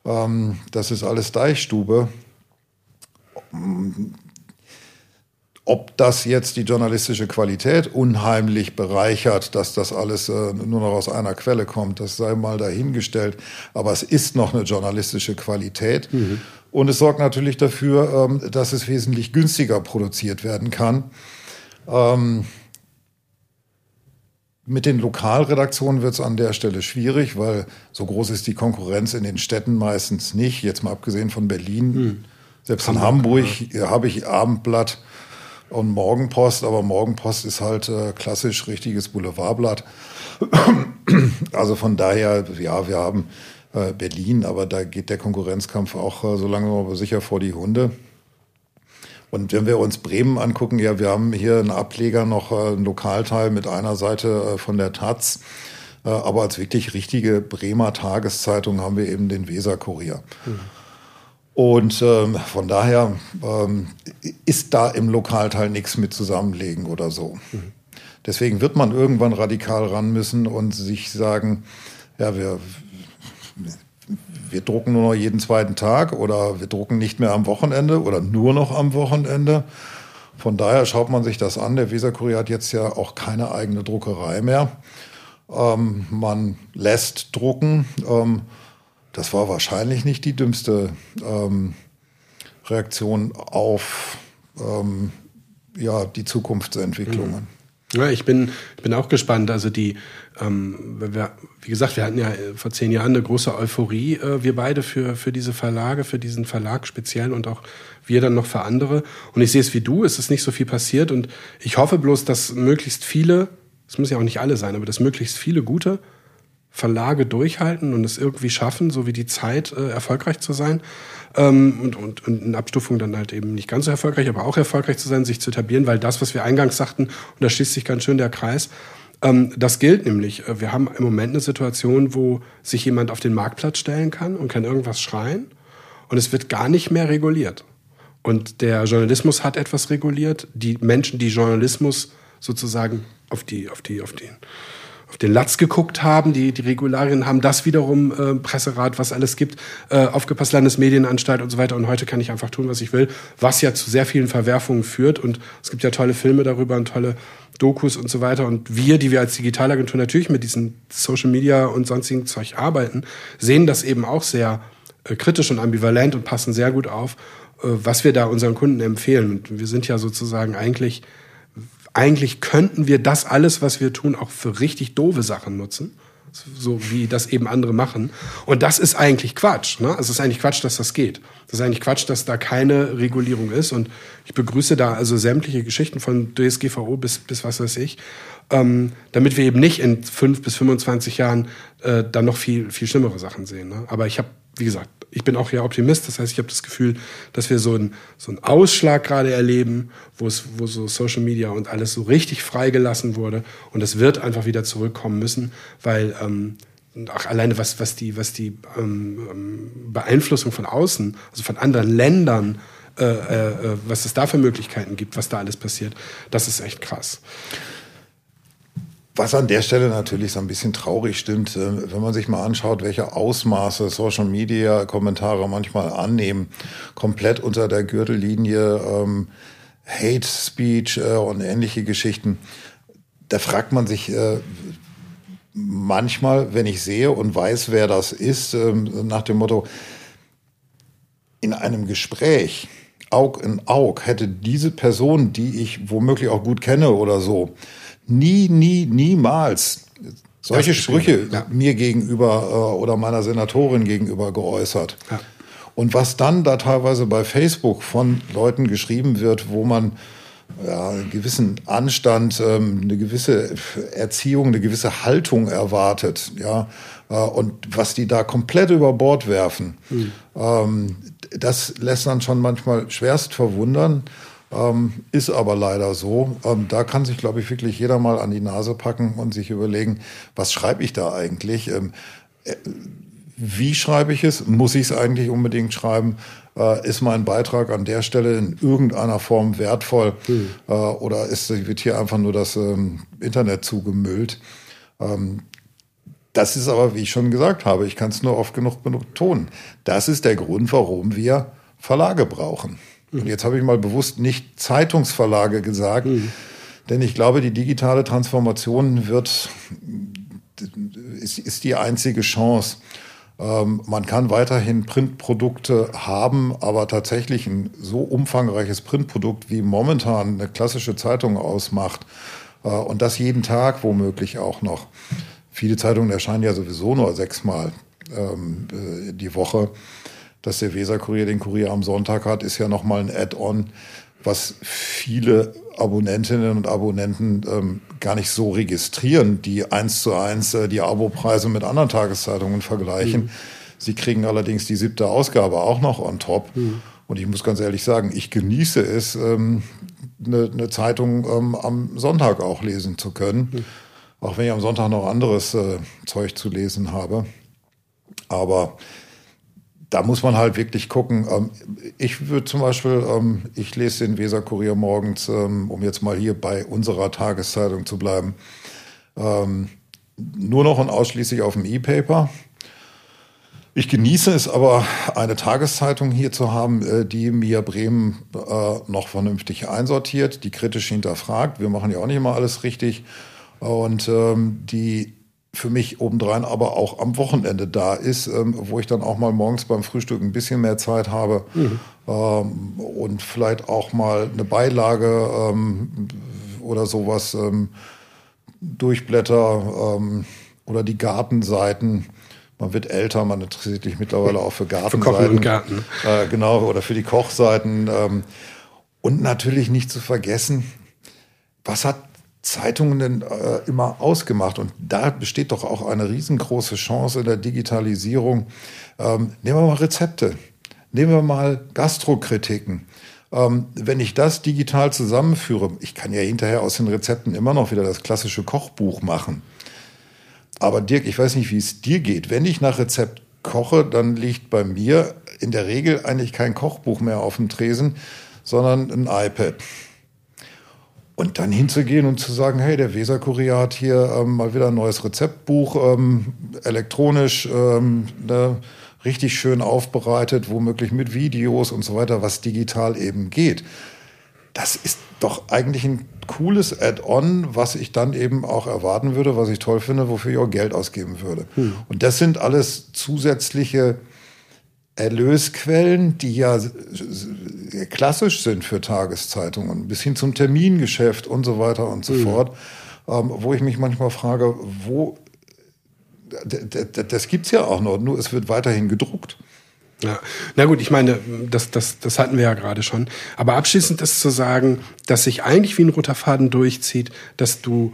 Ähm, das ist alles Deichstube. Ob das jetzt die journalistische Qualität unheimlich bereichert, dass das alles äh, nur noch aus einer Quelle kommt, das sei mal dahingestellt. Aber es ist noch eine journalistische Qualität. Mhm. Und es sorgt natürlich dafür, ähm, dass es wesentlich günstiger produziert werden kann. Ähm, mit den Lokalredaktionen wird es an der Stelle schwierig, weil so groß ist die Konkurrenz in den Städten meistens nicht. Jetzt mal abgesehen von Berlin. Hm. Selbst in Hamburg ja. habe ich Abendblatt und Morgenpost, aber Morgenpost ist halt äh, klassisch richtiges Boulevardblatt. also von daher, ja, wir haben äh, Berlin, aber da geht der Konkurrenzkampf auch äh, so lange aber sicher vor die Hunde. Und wenn wir uns Bremen angucken, ja, wir haben hier einen Ableger noch, äh, einen Lokalteil mit einer Seite äh, von der Taz. Äh, aber als wirklich richtige Bremer Tageszeitung haben wir eben den Weser-Kurier. Mhm. Und ähm, von daher ähm, ist da im Lokalteil nichts mit zusammenlegen oder so. Mhm. Deswegen wird man irgendwann radikal ran müssen und sich sagen, ja, wir, wir drucken nur noch jeden zweiten Tag oder wir drucken nicht mehr am Wochenende oder nur noch am Wochenende. Von daher schaut man sich das an. Der Weserkurier hat jetzt ja auch keine eigene Druckerei mehr. Ähm, man lässt drucken. Ähm, das war wahrscheinlich nicht die dümmste ähm, Reaktion auf ähm, ja, die Zukunftsentwicklungen. Mhm.
Ja, ich bin, ich bin auch gespannt. Also die, ähm, wir, wie gesagt, wir hatten ja vor zehn Jahren eine große Euphorie, äh, wir beide für, für diese Verlage, für diesen Verlag speziell und auch wir dann noch für andere. Und ich sehe es wie du, es ist nicht so viel passiert und ich hoffe bloß, dass möglichst viele, es müssen ja auch nicht alle sein, aber dass möglichst viele gute Verlage durchhalten und es irgendwie schaffen, so wie die Zeit, äh, erfolgreich zu sein. Ähm, und, und, und in Abstufung dann halt eben nicht ganz so erfolgreich, aber auch erfolgreich zu sein, sich zu etablieren, weil das, was wir eingangs sagten, und da schließt sich ganz schön der Kreis, ähm, das gilt nämlich. Äh, wir haben im Moment eine Situation, wo sich jemand auf den Marktplatz stellen kann und kann irgendwas schreien und es wird gar nicht mehr reguliert. Und der Journalismus hat etwas reguliert. Die Menschen, die Journalismus sozusagen auf die, auf die, auf den auf den Latz geguckt haben. Die, die Regularien haben das wiederum, äh, Presserat, was alles gibt, äh, aufgepasst, Landesmedienanstalt und so weiter. Und heute kann ich einfach tun, was ich will, was ja zu sehr vielen Verwerfungen führt. Und es gibt ja tolle Filme darüber und tolle Dokus und so weiter. Und wir, die wir als Digitalagentur natürlich mit diesen Social Media und sonstigen Zeug arbeiten, sehen das eben auch sehr äh, kritisch und ambivalent und passen sehr gut auf, äh, was wir da unseren Kunden empfehlen. Und wir sind ja sozusagen eigentlich eigentlich könnten wir das alles, was wir tun, auch für richtig doofe Sachen nutzen. So wie das eben andere machen. Und das ist eigentlich Quatsch. Ne? Es ist eigentlich Quatsch, dass das geht. Das ist eigentlich Quatsch, dass da keine Regulierung ist. Und ich begrüße da also sämtliche Geschichten von DSGVO bis, bis was weiß ich, ähm, damit wir eben nicht in fünf bis 25 Jahren äh, dann noch viel, viel schlimmere Sachen sehen. Ne? Aber ich habe, wie gesagt, ich bin auch ja Optimist. Das heißt, ich habe das Gefühl, dass wir so einen so einen Ausschlag gerade erleben, wo es, wo so Social Media und alles so richtig freigelassen wurde. Und es wird einfach wieder zurückkommen müssen, weil ähm, auch alleine was, was die, was die ähm, ähm Beeinflussung von außen, also von anderen Ländern, äh, äh, was es da für Möglichkeiten gibt, was da alles passiert, das ist echt krass.
Was an der Stelle natürlich so ein bisschen traurig stimmt, äh, wenn man sich mal anschaut, welche Ausmaße Social Media Kommentare manchmal annehmen, komplett unter der Gürtellinie ähm, Hate Speech äh, und ähnliche Geschichten. Da fragt man sich äh, manchmal, wenn ich sehe und weiß, wer das ist, äh, nach dem Motto, in einem Gespräch, Aug in Aug, hätte diese Person, die ich womöglich auch gut kenne oder so, nie, nie, niemals solche Sprüche ja. mir gegenüber äh, oder meiner Senatorin gegenüber geäußert. Ja. Und was dann da teilweise bei Facebook von Leuten geschrieben wird, wo man ja, einen gewissen Anstand, ähm, eine gewisse Erziehung, eine gewisse Haltung erwartet, ja, äh, und was die da komplett über Bord werfen, mhm. ähm, das lässt dann schon manchmal schwerst verwundern. Ähm, ist aber leider so. Ähm, da kann sich, glaube ich, wirklich jeder mal an die Nase packen und sich überlegen, was schreibe ich da eigentlich? Ähm, äh, wie schreibe ich es? Muss ich es eigentlich unbedingt schreiben? Äh, ist mein Beitrag an der Stelle in irgendeiner Form wertvoll? Mhm. Äh, oder ist, wird hier einfach nur das ähm, Internet zugemüllt? Ähm, das ist aber, wie ich schon gesagt habe, ich kann es nur oft genug betonen. Das ist der Grund, warum wir Verlage brauchen. Und jetzt habe ich mal bewusst nicht Zeitungsverlage gesagt, mhm. denn ich glaube, die digitale Transformation wird, ist, ist die einzige Chance. Ähm, man kann weiterhin Printprodukte haben, aber tatsächlich ein so umfangreiches Printprodukt wie momentan eine klassische Zeitung ausmacht äh, und das jeden Tag womöglich auch noch. Viele Zeitungen erscheinen ja sowieso nur sechsmal ähm, äh, die Woche dass der Weserkurier den Kurier am Sonntag hat, ist ja nochmal ein Add-on, was viele Abonnentinnen und Abonnenten ähm, gar nicht so registrieren, die eins zu eins äh, die Abopreise mit anderen Tageszeitungen vergleichen. Mhm. Sie kriegen allerdings die siebte Ausgabe auch noch on top. Mhm. Und ich muss ganz ehrlich sagen, ich genieße es, ähm, eine, eine Zeitung ähm, am Sonntag auch lesen zu können. Mhm. Auch wenn ich am Sonntag noch anderes äh, Zeug zu lesen habe. Aber da muss man halt wirklich gucken. Ähm, ich würde zum Beispiel, ähm, ich lese den Weser-Kurier morgens, ähm, um jetzt mal hier bei unserer Tageszeitung zu bleiben, nur noch und ausschließlich auf dem E-Paper. Ich genieße es aber, eine Tageszeitung hier zu haben, äh, die mir Bremen äh, noch vernünftig einsortiert, die kritisch hinterfragt. Wir machen ja auch nicht immer alles richtig. Und die für mich obendrein aber auch am Wochenende da ist, ähm, wo ich dann auch mal morgens beim Frühstück ein bisschen mehr Zeit habe mhm. ähm, und vielleicht auch mal eine Beilage ähm, oder sowas ähm, durchblätter ähm, oder die Gartenseiten. Man wird älter, man interessiert sich mittlerweile auch für Gartenseiten. Für
Kochen und Garten.
Äh, genau, oder für die Kochseiten. Ähm, und natürlich nicht zu vergessen, was hat Zeitungen denn äh, immer ausgemacht? Und da besteht doch auch eine riesengroße Chance in der Digitalisierung. Ähm, nehmen wir mal Rezepte, nehmen wir mal Gastrokritiken. Ähm, wenn ich das digital zusammenführe, ich kann ja hinterher aus den Rezepten immer noch wieder das klassische Kochbuch machen. Aber Dirk, ich weiß nicht, wie es dir geht. Wenn ich nach Rezept koche, dann liegt bei mir in der Regel eigentlich kein Kochbuch mehr auf dem Tresen, sondern ein iPad. Und dann hinzugehen und zu sagen, hey, der Weser-Kurier hat hier ähm, mal wieder ein neues Rezeptbuch, ähm, elektronisch, ähm, ne, richtig schön aufbereitet, womöglich mit Videos und so weiter, was digital eben geht. Das ist doch eigentlich ein cooles Add-on, was ich dann eben auch erwarten würde, was ich toll finde, wofür ich auch Geld ausgeben würde. Hm. Und das sind alles zusätzliche Erlösquellen, die ja klassisch sind für Tageszeitungen, bis hin zum Termingeschäft und so weiter und so mhm. fort, ähm, wo ich mich manchmal frage, wo, das gibt's ja auch noch, nur es wird weiterhin gedruckt.
Ja, na gut, ich meine, das, das, das hatten wir ja gerade schon. Aber abschließend ist zu sagen, dass sich eigentlich wie ein roter Faden durchzieht, dass du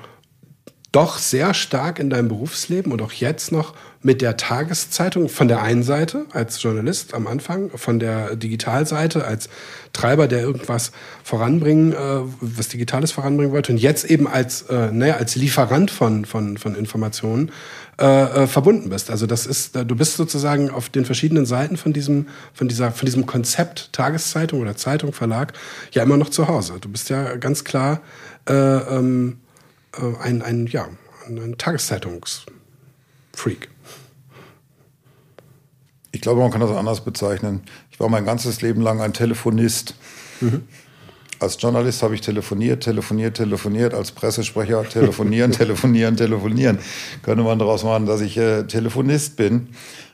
doch sehr stark in deinem Berufsleben und auch jetzt noch mit der Tageszeitung von der einen Seite als Journalist am Anfang, von der Digitalseite als Treiber, der irgendwas voranbringen, äh, was Digitales voranbringen wollte und jetzt eben als, äh, naja, als Lieferant von, von, von Informationen äh, äh, verbunden bist. Also das ist, du bist sozusagen auf den verschiedenen Seiten von diesem, von dieser, von diesem Konzept Tageszeitung oder Zeitung, Verlag ja immer noch zu Hause. Du bist ja ganz klar äh, ähm, äh, ein, ein, ja, ein Tageszeitungsfreak.
Ich glaube, man kann das anders bezeichnen. Ich war mein ganzes Leben lang ein Telefonist. Mhm. Als Journalist habe ich telefoniert, telefoniert, telefoniert. Als Pressesprecher telefonieren, telefonieren, telefonieren. Könnte man daraus machen, dass ich äh, Telefonist bin.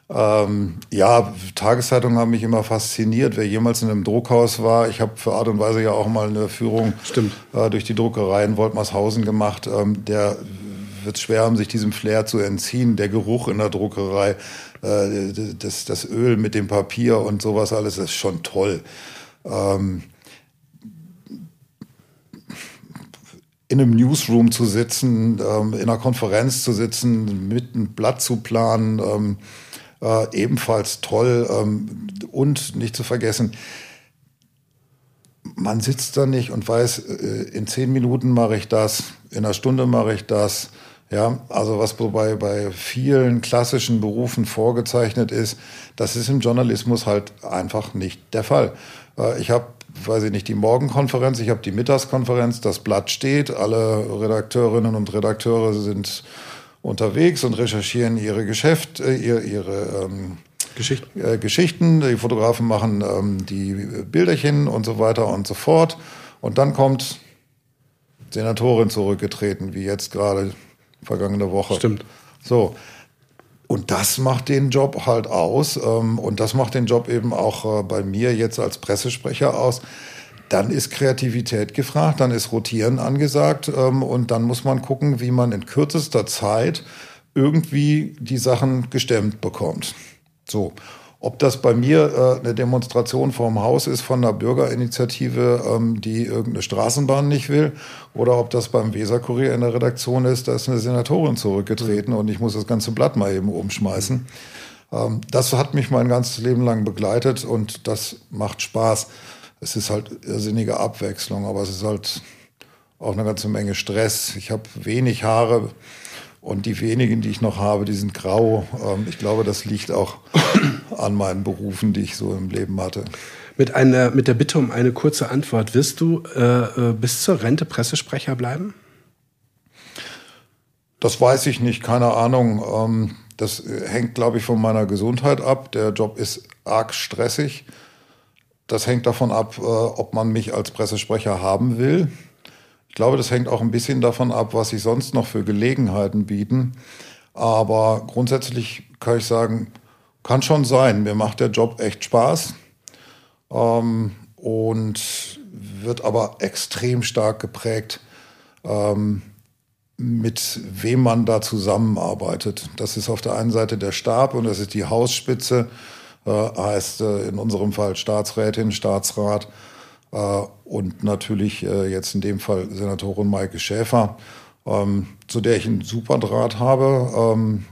Ähm, ja, Tageszeitungen haben mich immer fasziniert. Wer jemals in einem Druckhaus war, ich habe für Art und Weise ja auch mal eine Führung äh, durch die Druckerei in Woltmarshausen gemacht. Ähm, der wird schwer haben, sich diesem Flair zu entziehen. Der Geruch in der Druckerei, äh, das, das Öl mit dem Papier und sowas alles, ist schon toll. Ähm, in einem Newsroom zu sitzen, ähm, in einer Konferenz zu sitzen, mit einem Blatt zu planen, ähm, äh, ebenfalls toll. Ähm, und nicht zu vergessen, man sitzt da nicht und weiß, äh, in zehn Minuten mache ich das, in einer Stunde mache ich das. Ja, also was bei, bei vielen klassischen Berufen vorgezeichnet ist, das ist im Journalismus halt einfach nicht der Fall. Äh, ich habe, weiß ich nicht, die Morgenkonferenz, ich habe die Mittagskonferenz, das Blatt steht, alle Redakteurinnen und Redakteure sind unterwegs und recherchieren ihre Geschäfte, äh, ihre, ihre ähm, Geschichten. Äh, Geschichten. Die Fotografen machen ähm, die Bilderchen und so weiter und so fort. Und dann kommt Senatorin zurückgetreten, wie jetzt gerade vergangene Woche.
Stimmt.
So. Und das macht den Job halt aus. Ähm, und das macht den Job eben auch äh, bei mir jetzt als Pressesprecher aus dann ist Kreativität gefragt, dann ist Rotieren angesagt ähm, und dann muss man gucken, wie man in kürzester Zeit irgendwie die Sachen gestemmt bekommt. So. Ob das bei mir äh, eine Demonstration vorm Haus ist von einer Bürgerinitiative, ähm, die irgendeine Straßenbahn nicht will, oder ob das beim Weserkurier in der Redaktion ist, da ist eine Senatorin zurückgetreten und ich muss das ganze Blatt mal eben umschmeißen. Ähm, das hat mich mein ganzes Leben lang begleitet und das macht Spaß es ist halt irrsinnige Abwechslung, aber es ist halt auch eine ganze Menge Stress. Ich habe wenig Haare und die wenigen, die ich noch habe, die sind grau. Ähm, ich glaube, das liegt auch an meinen Berufen, die ich so im Leben hatte.
Mit, einer, mit der Bitte um eine kurze Antwort. Wirst du äh, äh bis zur Rente Pressesprecher bleiben?
Das weiß ich nicht, keine Ahnung. Ähm, das hängt, glaube ich, von meiner Gesundheit ab. Der Job ist arg stressig. Das hängt davon ab, äh, ob man mich als Pressesprecher haben will. Ich glaube, das hängt auch ein bisschen davon ab, was sich sonst noch für Gelegenheiten bieten. Aber grundsätzlich kann ich sagen, kann schon sein. Mir macht der Job echt Spaß ähm, und wird aber extrem stark geprägt, ähm, mit wem man da zusammenarbeitet. Das ist auf der einen Seite der Stab und das ist die Hausspitze, äh, heißt äh, in unserem Fall Staatsrätin, Staatsrat äh, und natürlich äh, jetzt in dem Fall Senatorin Maike Schäfer, ähm, zu der ich einen super Draht habe, ähm,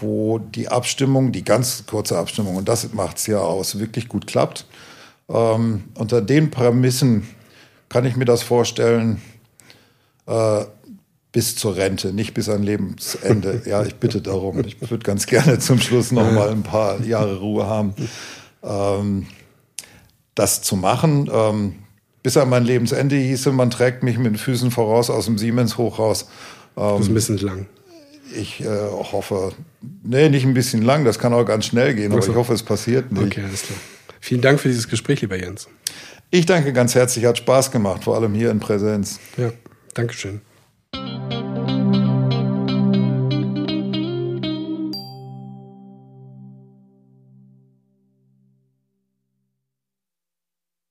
wo die Abstimmung, die ganz kurze Abstimmung, und das macht es ja aus, wirklich gut klappt. Ähm, unter den Prämissen kann ich mir das vorstellen, äh, bis zur Rente, nicht bis an Lebensende. Ja, ich bitte darum. Ich würde ganz gerne zum Schluss noch mal ein paar Jahre Ruhe haben. Ähm, das zu machen, ähm, bis an mein Lebensende hieße, man trägt mich mit den Füßen voraus aus dem Siemens-Hochhaus.
Ähm, das ist ein bisschen lang.
Ich äh, hoffe, nee, nicht ein bisschen lang, das kann auch ganz schnell gehen, aber ich hoffe, es passiert nicht.
Okay, alles klar. Vielen Dank für dieses Gespräch, lieber Jens.
Ich danke ganz herzlich, hat Spaß gemacht, vor allem hier in Präsenz.
Ja, Dankeschön.